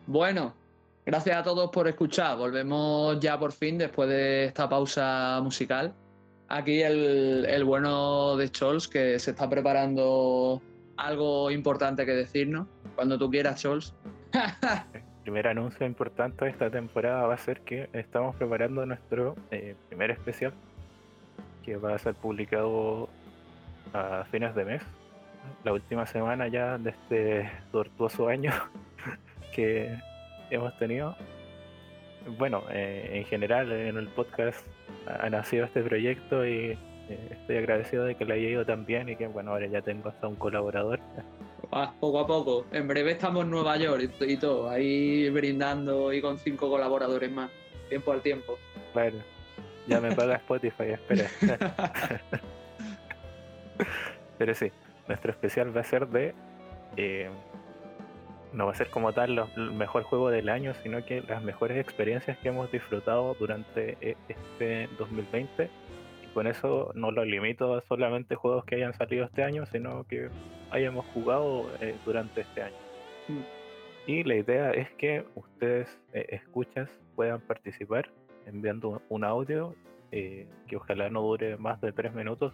Bueno, gracias a todos por escuchar. Volvemos ya por fin después de esta pausa musical. Aquí el, bueno de Scholz que se está preparando algo importante que decirnos. Cuando tú quieras, Scholz. Primer anuncio importante de esta temporada va a ser que estamos preparando nuestro eh, primer especial que va a ser publicado a fines de mes, la última semana ya de este tortuoso año que hemos tenido. Bueno, eh, en general en el podcast ha nacido este proyecto y eh, estoy agradecido de que le haya ido tan bien y que bueno, ahora ya tengo hasta un colaborador. Ah, poco a poco. En breve estamos en Nueva York y, todo, ahí brindando y con cinco colaboradores más, tiempo al tiempo. Bueno, ya me paga Spotify, espera. Pero sí, nuestro especial va a ser de eh, no va a ser como tal lo- el mejor juego del año, sino que las mejores experiencias que hemos disfrutado durante e- este 2020. Y con eso no lo limito a solamente juegos que hayan salido este año, sino que hayamos jugado eh, durante este año. Mm. Y la idea es que ustedes, eh, escuchas, puedan participar enviando un- un audio eh, que ojalá no dure más de tres minutos.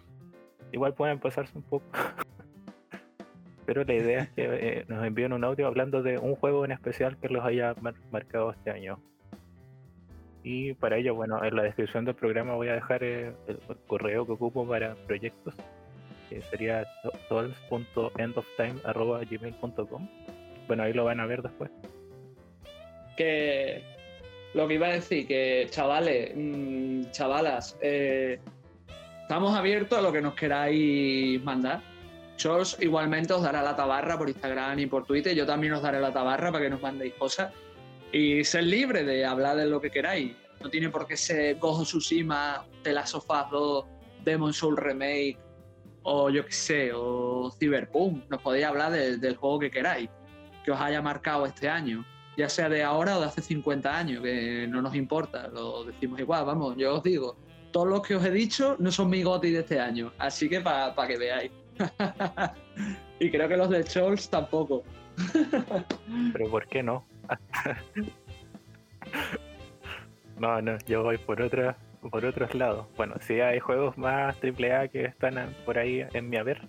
Igual pueden pasarse un poco. Pero la idea es que eh, nos envíen un audio hablando de un juego en especial que los haya marcado este año. Y para ello, bueno, en la descripción del programa voy a dejar eh, el, correo que ocupo para proyectos, que sería tools.endoftime.gmail.com. Bueno, ahí lo van a ver después. Que lo que iba a decir, que chavales, mm, chavalas, eh, estamos abiertos a lo que nos queráis mandar. Igualmente os daré la tabarra por Instagram y por Twitter. Yo también os daré la tabarra para que nos mandéis cosas y ser libre de hablar de lo que queráis. No tiene por qué ser Gojo Tsushima, The Last of Us 2, Demon Soul Remake o yo qué sé, o Cyberpunk. Nos podéis hablar del juego que queráis, que os haya marcado este año, ya sea de ahora o de hace 50 años, que no nos importa, lo decimos igual, vamos, yo os digo, todos los que os he dicho no son mi goti de este año, así que para que veáis. y creo que los de Scholz tampoco. Pero ¿por qué no? no, no, yo voy por otra, por otros lados. Bueno, sí hay juegos más AAA que están por ahí en mi haber.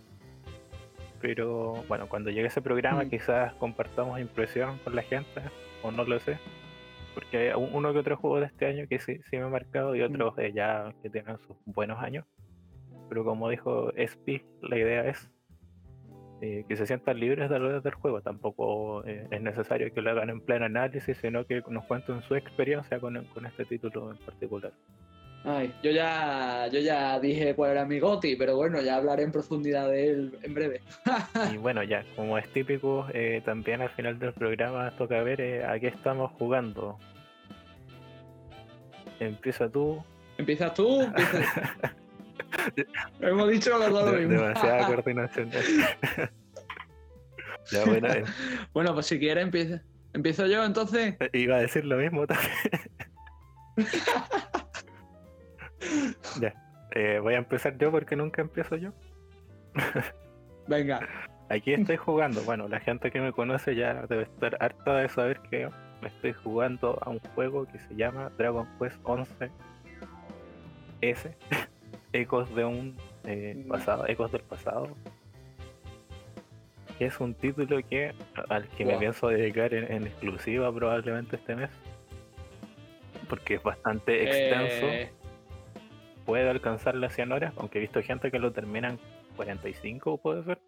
Pero bueno, cuando llegue ese programa mm. quizás compartamos impresión con la gente, o no lo sé. Porque hay uno que otro juego de este año que sí, sí me ha marcado y mm. otros ya que tienen sus buenos años. Pero como dijo SP, la idea es eh, que se sientan libres de hablar del juego. Tampoco eh, es necesario que lo hagan en pleno análisis, sino que nos cuenten su experiencia con, este título en particular. Ay, yo ya, yo ya dije cuál era mi Goti, pero bueno, ya hablaré en profundidad de él en breve. y bueno, ya, como es típico, eh, también al final del programa toca ver a qué estamos jugando. Empieza tú. ¿Empiezas tú? Hemos dicho los dos lo mismo. Demasiada coordinación. ya, bueno, eh. bueno, pues si quieres empieza. ¿Empiezo yo entonces? Eh, iba a decir lo mismo también. ya. Eh, voy a empezar yo porque nunca empiezo yo. Venga. Aquí estoy jugando. Bueno, la gente que me conoce ya debe estar harta de saber que me estoy jugando a un juego que se llama Dragon Quest 11 S ecos de un eh, pasado, ecos del pasado. Es un título que al que me pienso dedicar en, exclusiva probablemente este mes. Porque es bastante extenso. Eh. Puede alcanzar las 100 horas, aunque he visto gente que lo termina en 45, puede ser.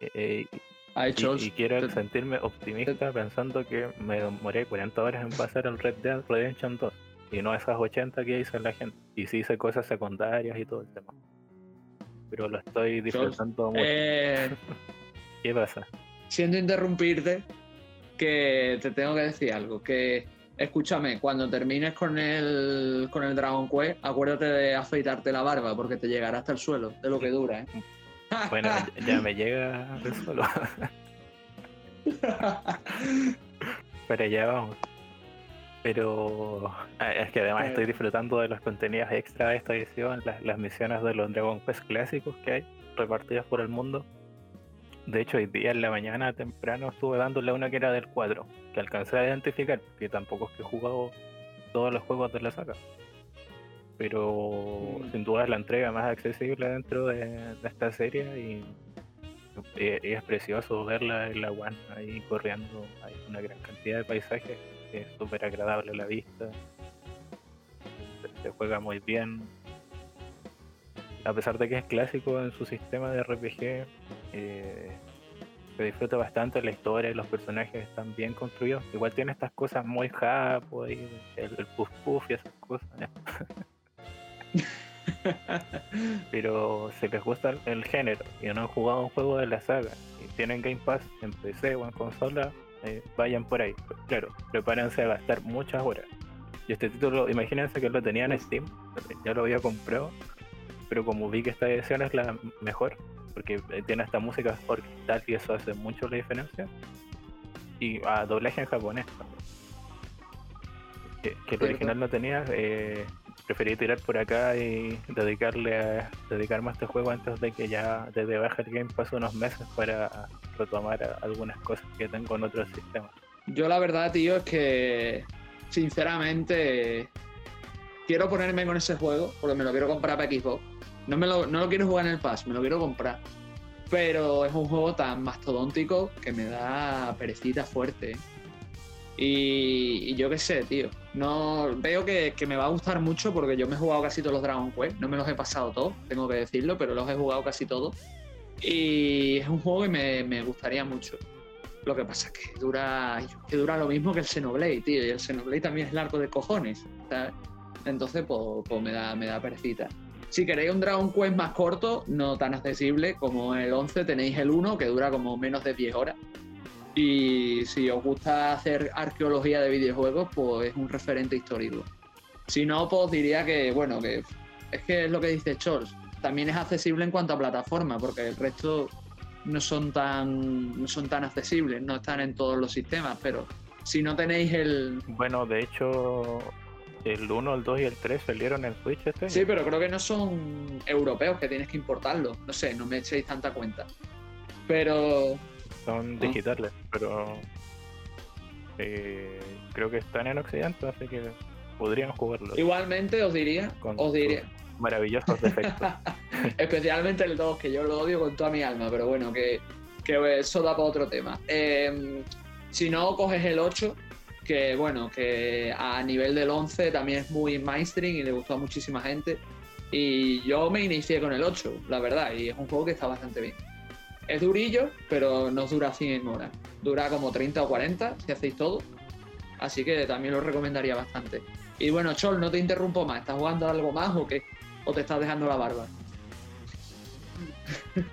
Eh, y, y, quiero sentirme optimista pensando que me demoré 40 horas en pasar al Red Dead Redemption 2 y no esas 80 que dice la gente. Y sí hice cosas secundarias y todo el tema. Pero lo estoy disfrutando mucho. Eh, ¿Qué pasa? Siento interrumpirte, que te tengo que decir algo. Que escúchame, cuando termines con el, con el Dragon Quest, acuérdate de afeitarte la barba, porque te llegará hasta el suelo, de lo que dura, ¿eh? Bueno, ya me llega al suelo. Pero ya vamos. Pero ah, es que además estoy disfrutando de los contenidos extra de esta edición, las, misiones de los Dragon Quest clásicos que hay repartidas por el mundo. De hecho, hoy día en la mañana temprano estuve dándole una que era del 4, que alcancé a identificar, que tampoco es que he jugado todos los juegos de la saga. Pero mm. sin duda es la entrega más accesible dentro de, esta serie y, es precioso verla en la One ahí corriendo. Hay una gran cantidad de paisajes es súper agradable la vista, se, juega muy bien. A pesar de que es clásico en su sistema de RPG, eh, se disfruta bastante la historia y los personajes están bien construidos. Igual tiene estas cosas muy japo y el, el puff puff y esas cosas. Pero si les gusta el género y no han jugado un juego de la saga y tienen Game Pass en PC o en consola, eh, vayan por ahí. Claro, prepárense a gastar muchas horas. Y este título, imagínense que lo tenía en Steam, ya lo había comprado, pero como vi que esta edición es la mejor, porque eh, tiene esta música orquestal y eso hace mucho la diferencia, y a doblaje en japonés Que, el original no tenía, eh, preferí tirar por acá y dedicarle a, dedicarme a este juego antes de que ya desde baja el game pase unos meses para retomar algunas cosas que tengo en otros sistemas. Yo la verdad, tío, es que sinceramente quiero ponerme con ese juego porque me lo quiero comprar para Xbox. No, me lo, no lo quiero jugar en el Pass, me lo quiero comprar. pero es un juego tan mastodóntico que me da perecita fuerte. Y, yo qué sé, tío. No, veo que, me va a gustar mucho porque yo me he jugado casi todos los Dragon Quest. No me los he pasado todos, tengo que decirlo, pero los he jugado casi todos. Y es un juego que me, gustaría mucho. Lo que pasa es que dura, que dura lo mismo que el Xenoblade, tío. Y el Xenoblade también es largo de cojones. Entonces, pues, pues, me, da, me da perecita. Si queréis un Dragon Quest más corto, no tan accesible como el 11, tenéis el 1, que dura como menos de 10 horas. Y si os gusta hacer arqueología de videojuegos, pues es un referente histórico. Si no, pues diría que, bueno, que es que es lo que dice Chols. También es accesible en cuanto a plataforma, porque el resto no son tan, no son tan accesibles, no están en todos los sistemas, pero si no tenéis el... Bueno, de hecho, el 1, el 2 y el 3 salieron en Switch este Sí, pero creo que no son europeos, que tienes que importarlos. No sé, no me echéis tanta cuenta. Pero son ah. digitales, pero eh, creo que están en Occidente, así que podrían jugarlo. Igualmente os diría, os diría. Maravillosos defectos. Especialmente el 2, que yo lo odio con toda mi alma, pero bueno, que, eso da para otro tema. Em, si no, coges el 8, que bueno, que a nivel del 11 también es muy mainstream y le gustó a muchísima gente. Y yo me inicié con el 8, la verdad, y es un juego que está bastante bien. Es durillo, pero no dura 100 horas. Dura como 30 o 40 si hacéis todo. Así que también lo recomendaría bastante. Y bueno, Chol, no te interrumpo más. ¿Estás jugando algo más o qué? ¿O te estás dejando la barba?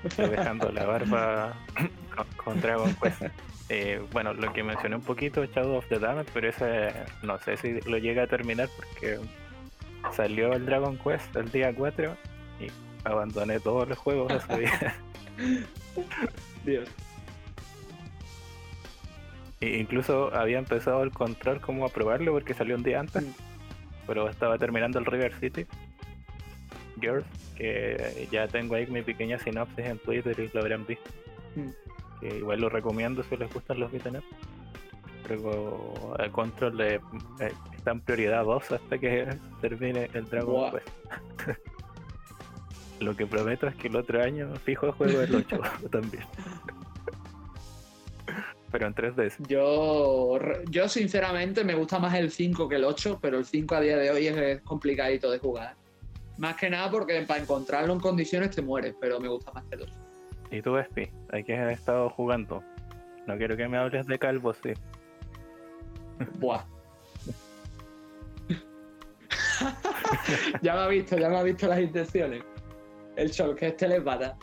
Estoy dejando la barba con, Dragon Quest. Eh, bueno, lo que mencioné un poquito, Shadow of the Damned, pero ese no sé si lo llega a terminar porque salió el Dragon Quest el día 4 y abandoné todos los juegos ese día. Dios. E incluso había empezado el control como a probarlo porque salió un día antes. Mm. Pero estaba terminando el River City. Girls, que ya tengo ahí mi pequeña sinopsis en Twitter y lo habrán visto. Mm. Que igual lo recomiendo si les gustan los beat'em Pero el control de, eh, está en prioridad 2 hasta que termine el Dragon Quest. Lo que prometo es que el otro año fijo juego el 8 también. pero en 3D. Yo, yo sinceramente me gusta más el 5 que el 8, pero el 5 a día de hoy es complicadito de jugar. Más que nada porque para encontrarlo en condiciones te mueres, pero me gusta más el 8. ¿Y tú, Espi? ¿A qué has estado jugando? No quiero que me hables de Calvo, sí. Buah. ya me ha visto, ya me ha visto las intenciones el Sol, que es telepata.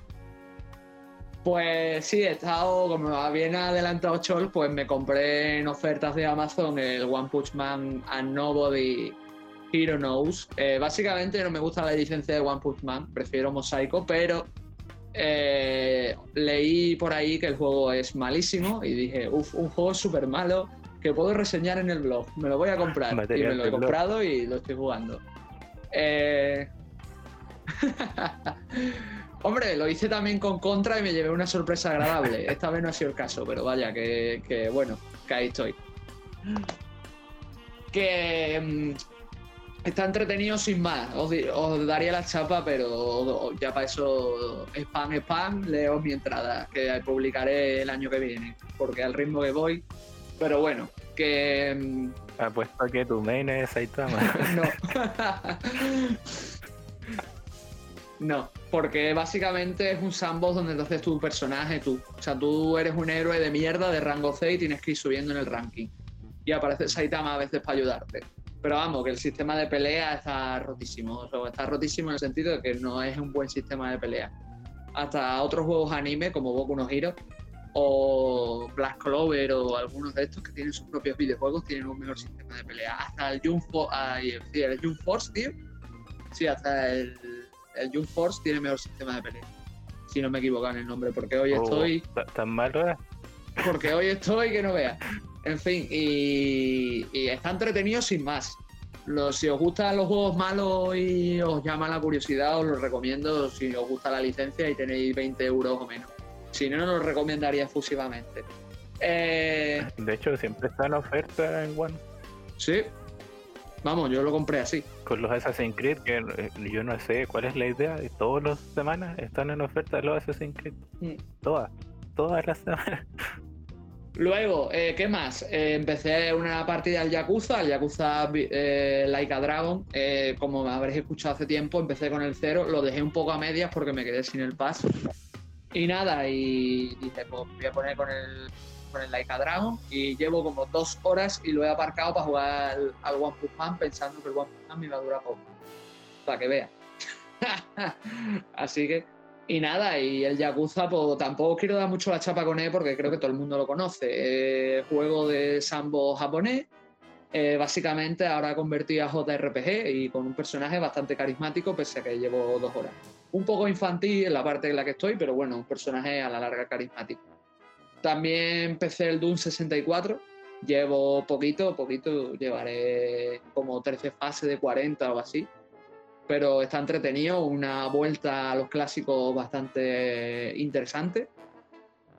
Pues sí, he estado, como bien adelantado Chol, pues me compré en ofertas de Amazon el One Punch Man and Nobody Hero Knows. Eh, básicamente no me gusta la licencia de One Punch Man, prefiero Mosaico, pero eh, leí por ahí que el juego es malísimo y dije, uff, un juego súper malo que puedo reseñar en el blog. Me lo voy a comprar. y me lo he comprado y lo estoy jugando. Eh, Hombre, lo hice también con Contra y me llevé una sorpresa agradable. Esta vez no ha sido el caso, pero vaya, que, bueno, que ahí estoy. Que mm, está entretenido sin más. Os, daría la chapa, pero ya para eso, spam, spam, leo mi entrada, que publicaré el año que viene, porque al ritmo que voy. Pero bueno, que. Mm, Apuesto que tu main es Saitama. no. No, porque básicamente es un sandbox donde entonces tu personaje, tú. O sea, tú eres un héroe de mierda de rango C y tienes que ir subiendo en el ranking. Y aparece Saitama a veces para ayudarte. Pero vamos, que el sistema de pelea está rotísimo. O sea, está rotísimo en el sentido de que no es un buen sistema de pelea. Hasta otros juegos anime como Boku no Hero o Black Clover o algunos de estos que tienen sus propios videojuegos tienen un mejor sistema de pelea. Hasta el Jump, Force, tío. Sí, hasta el el Jump Force tiene mejor sistema de pelea. Si no me equivoco en el nombre, porque hoy oh, estoy. ¿Tan malo Porque hoy estoy que no veas. En fin, y, está entretenido sin más. si os gustan los juegos malos y os llama la curiosidad, os los recomiendo si os gusta la licencia y tenéis 20 euros o menos. Si no, no lo recomendaría Vamos, yo lo compré así. Con los Assassin's Creed, que eh, yo no sé cuál es la idea, y todas las semanas están en oferta los Assassin's Creed. Mm. Todas, todas las semanas. Luego, eh, ¿qué más? Eh, empecé una partida al Yakuza, al Yakuza eh, Laika Dragon. como me habréis escuchado hace tiempo, empecé con el cero, lo dejé un poco a medias porque me quedé sin el paso. Y nada, y dije, pues voy a poner con el, con el Laika Dragon. Y llevo como dos horas y lo he aparcado para jugar al, One Punch Man pensando que el One Punch Man me iba a durar poco. Para que vea. Así que y nada, y el Yakuza, pues tampoco quiero dar mucho la chapa con él porque creo que todo el mundo lo conoce. juego de sambo japonés, eh, básicamente ahora convertido a JRPG y con un personaje bastante carismático, pese a que llevo dos horas. Un poco infantil en la parte en la que estoy, pero bueno, un personaje a la larga carismático. También empecé el Doom 64, llevo poquito, poquito, llevaré como 13 fases de 40 o así pero está entretenido, una vuelta a los clásicos bastante interesante.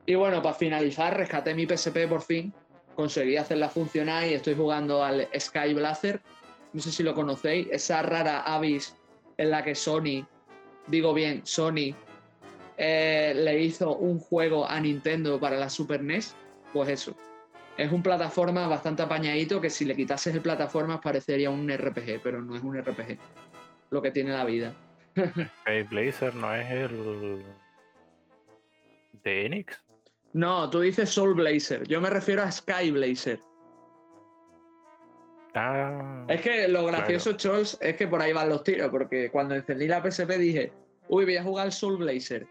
Y bueno, para finalizar, rescaté mi PSP por fin, conseguí hacerla funcionar y estoy jugando al Sky Blazer. No sé si lo conocéis, esa rara Avis en la que Sony, digo bien, Sony eh, le hizo un juego a Nintendo para la Super NES. Pues eso, es un plataforma bastante apañadito que si le quitases el plataforma parecería un RPG, pero no es un RPG lo que tiene la vida. Sky Blazer no es el de Enix. No, tú dices Soul Blazer. Yo me refiero a Sky Blazer. Ah, es que lo gracioso, Chols, es que por ahí van los tiros, porque cuando encendí la PSP dije, uy, voy a jugar Soul Blazer.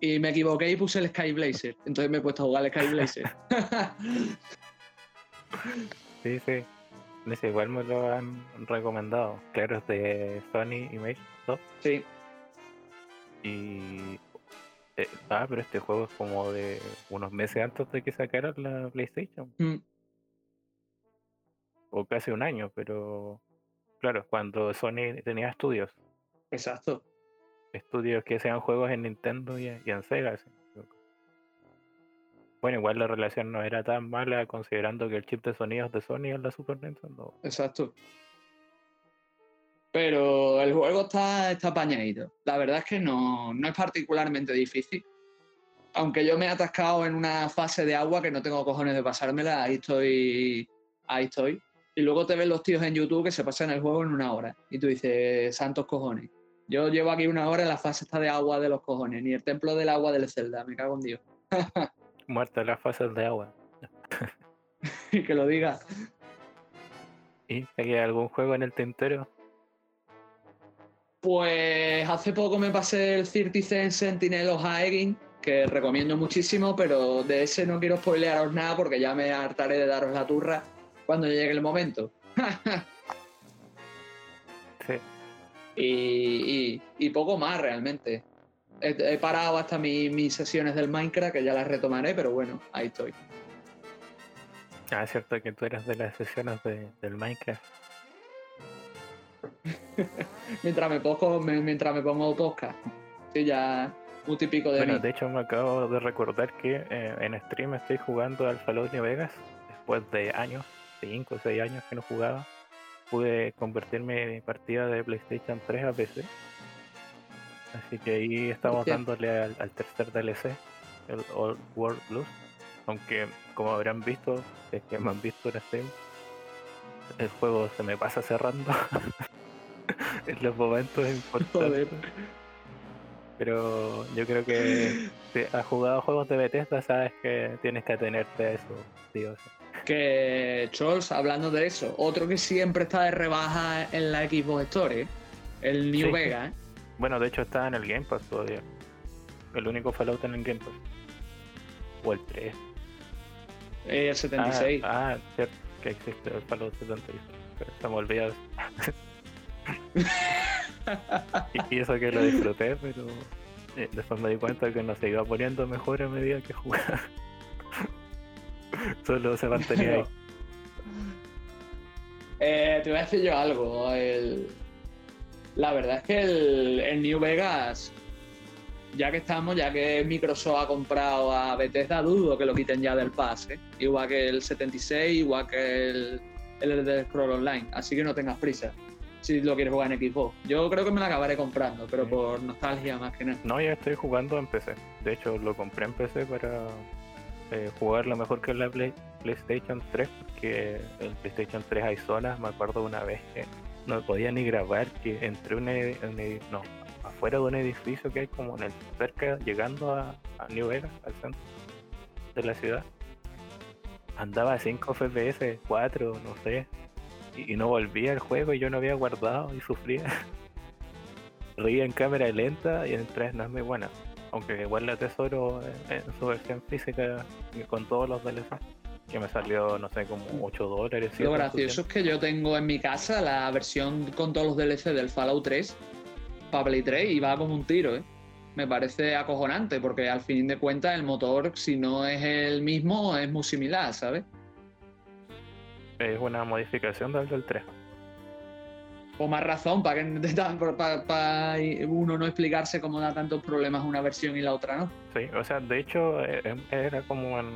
Y me equivoqué y puse el Sky Blazer. Entonces me he puesto a jugar el Sky Blazer. sí, sí igual me lo han recomendado. Claro, es de Sony Image Soft. Sí. Y. Eh, ah, pero este juego es como de unos meses antes de que sacaran la PlayStation. Mm. O casi un año, pero. Claro, cuando Sony tenía estudios. Exacto. Estudios que sean juegos en Nintendo y, en Sega. Bueno, igual la relación no era tan mala considerando que el chip de sonidos de Sony es la Super Nintendo. Exacto. Pero el juego está, está apañadito. La verdad es que no, no es particularmente difícil. Aunque yo me he atascado en una fase de agua que no tengo cojones de pasármela, ahí estoy. Ahí estoy. Y luego te ven los tíos en YouTube que se pasan el juego en una hora. Y tú dices, santos cojones. Yo llevo aquí una hora en la fase está de agua de los cojones, ni el templo del agua del Zelda, me cago en Dios. Muerta las fases de agua. Y que lo diga. ¿Y hay algún juego en el tintero? Pues hace poco me pasé el 30 Sentinel of Haegin, que recomiendo muchísimo, pero de ese no quiero spoilearos nada porque ya me hartaré de daros la turra cuando llegue el momento. y, y poco más realmente he, parado hasta mis sesiones del Minecraft, que ya las retomaré, pero bueno, ahí estoy. Ah, es cierto que tú eres de las sesiones del Minecraft. mientras, me pongo, mientras me pongo podcast. Sí, ya un típico de Bueno, de hecho me acabo de recordar que eh, en stream estoy jugando al Fallout New Vegas. Después de años, 5 o 6 años que no jugaba, pude convertirme mi partida de PlayStation 3 a PC Así que ahí estamos dándole al, tercer DLC, el Old World Blues. Aunque, como habrán visto, es que me han visto en stream, el juego se me pasa cerrando en los momentos importantes. Pero yo creo que si has jugado juegos de Bethesda, sabes que tienes que atenerte a eso, tío. Que Chols, hablando de eso, otro que siempre está de rebaja en la Xbox Store, el New Vega, ¿eh? Bueno, de hecho está en el Game Pass todavía. El único Fallout en el Game Pass. O el 3. Eh, el 76. Ah, ah, cierto, que existe el Fallout 76. Pero estamos olvidados. y, eso que lo disfruté, pero eh, después me di cuenta que no se iba poniendo mejor a medida que jugaba. Solo se mantenía ahí. Eh, te voy a decir yo algo. El, la verdad es que el, New Vegas, ya que estamos, ya que Microsoft ha comprado a Bethesda, dudo que lo quiten ya del pase. ¿eh? Igual que el 76, igual que el el Elder Scroll Online, así que no tengas prisa si lo quieres jugar en Xbox. Yo creo que me lo acabaré comprando, pero por nostalgia más que nada. No, ya estoy jugando en PC. De hecho, lo compré en PC para eh, jugar lo mejor que la PlayStation 3, porque en PlayStation 3 hay zonas, me acuerdo una vez que no podía ni grabar, que entre un, no, afuera de un edificio que hay como en el cerca, llegando a, New Vegas, al centro de la ciudad, andaba a 5 FPS, 4, no sé, y, no volvía al juego y yo no había guardado y sufría. Reía en cámara lenta y en 3 no es muy buena. Aunque igual la tesoro en, su versión física con todos los DLC. Que me salió, no sé, como 8 dólares. Lo gracioso es que yo tengo en mi casa la versión con todos los DLC del Fallout 3 para Play 3 y va como un tiro, ¿eh? Me parece acojonante porque al fin de cuentas el motor, si no es el mismo, es muy similar, ¿sabes? Es una modificación del del 3. O más razón para que uno no explicarse cómo da tantos problemas una versión y la otra no. Sí, o sea, de hecho eh, em, era como en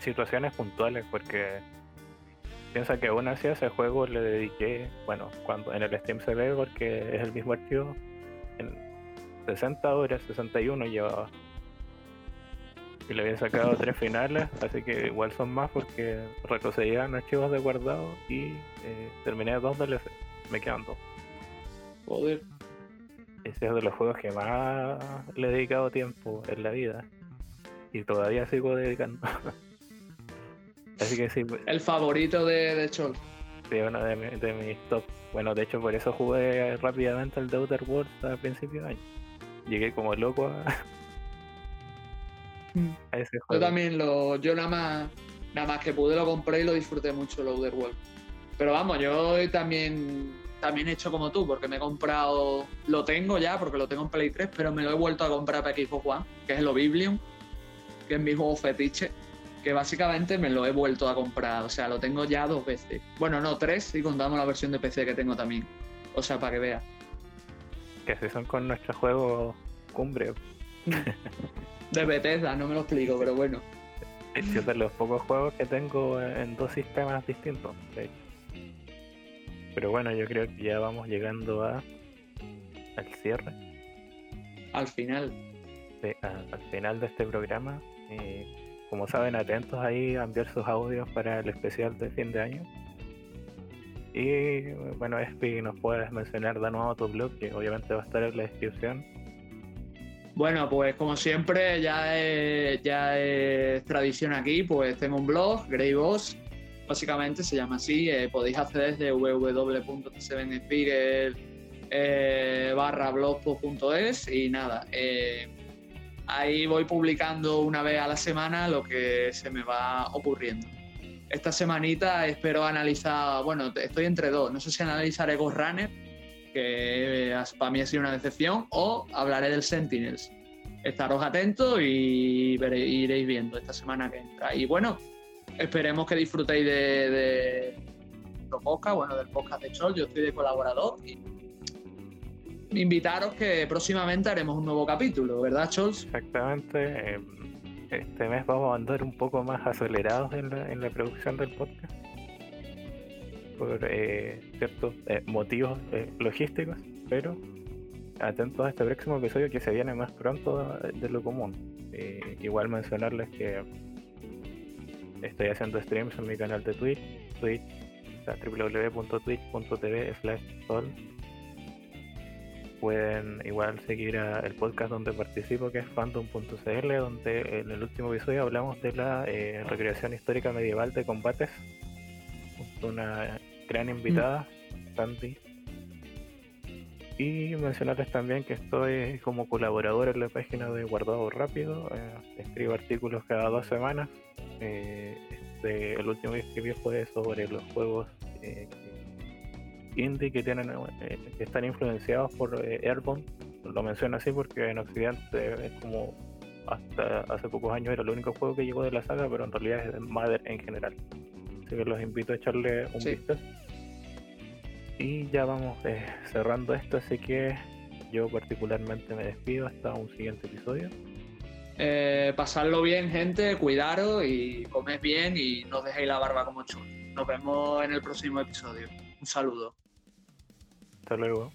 situaciones puntuales porque piensa que aún así a ese juego le dediqué, bueno, cuando en el Steam se ve porque es el mismo archivo, en 60 horas, 61 llevaba y le había sacado tres finales, así que igual son más porque retrocedían archivos de guardado y eh, terminé dos DLC. Me quedan dos. Joder. Ese es de los juegos que más le he dedicado tiempo en la vida. Y todavía sigo dedicando. así que sí. El favorito de, de Chol. Sí, uno de, de mis top. Bueno, de hecho por eso jugué rápidamente el The Outer Worlds a principio de año. Llegué como loco a, yo también lo, yo nada más, nada más que pude lo compré y lo disfruté mucho el Outer World. Pero vamos, yo también, también he hecho como tú, porque me he comprado, lo tengo ya, porque lo tengo en Play 3, pero me lo he vuelto a comprar para Xbox One, que es el Oblivion, que es mi juego fetiche, que básicamente me lo he vuelto a comprar, o sea, lo tengo ya dos veces. Bueno, no, tres, si contamos la versión de PC que tengo también. O sea, para que veas. Que si son con nuestro juego cumbre. de Bethesda, no me lo explico, pero bueno. Es de los pocos juegos que tengo en dos sistemas distintos, Pero bueno, yo creo que ya vamos llegando a al cierre. Al final. al final de este programa. Eh, como saben, atentos ahí a enviar sus audios para el especial de fin de año. Y bueno, Espi, nos puedes mencionar de nuevo tu blog, que obviamente va a estar en la descripción bueno, pues como siempre, ya es, ya es tradición aquí, pues tengo un blog, Grey Boss, básicamente se llama así, eh, podéis acceder desde www.t7speaker eh, y nada, eh, ahí voy publicando una vez a la semana lo que se me va ocurriendo. Esta semanita espero analizar, bueno, estoy entre dos, no sé si analizaré Ghost Runner, que para mí ha sido una decepción, o hablaré del Sentinels. Estaros atentos y iréis viendo esta semana que entra. Y bueno, esperemos que disfrutéis de, de podcast, bueno, del podcast de Chol, yo estoy de colaborador y invitaros que próximamente haremos un nuevo capítulo, ¿verdad, Chols? Exactamente. Em, este mes vamos a andar un poco más acelerados en la, en la producción del podcast por eh, ciertos eh, motivos eh, logísticos, pero atentos a este próximo episodio que se viene más pronto de lo común. igual mencionarles que estoy haciendo streams en mi canal de Twitch, Twitch, www.twitch.tv slash sol. Pueden igual seguir el podcast donde participo, que es fandom.cl, donde en el último episodio hablamos de la recreación histórica medieval de combates una gran invitada, Sandy. Y mencionarles también que estoy como colaborador en la página de Guardado Rápido. Eh, escribo artículos cada dos semanas. Eh, este, el último que escribí fue sobre los juegos eh, indie que tienen que están influenciados por Airborne. Lo menciono así porque en Occidente es como hasta hace pocos años era el único juego que llegó de la saga, pero en realidad es de Mother en general. Así que los invito a echarle un vistazo. Y ya vamos eh, cerrando esto, así que yo particularmente me despido hasta un siguiente episodio. Eh, pasadlo bien, gente, cuidaros y comed bien y no dejéis la barba como chulo. Nos vemos en el próximo episodio. Un saludo. Hasta luego.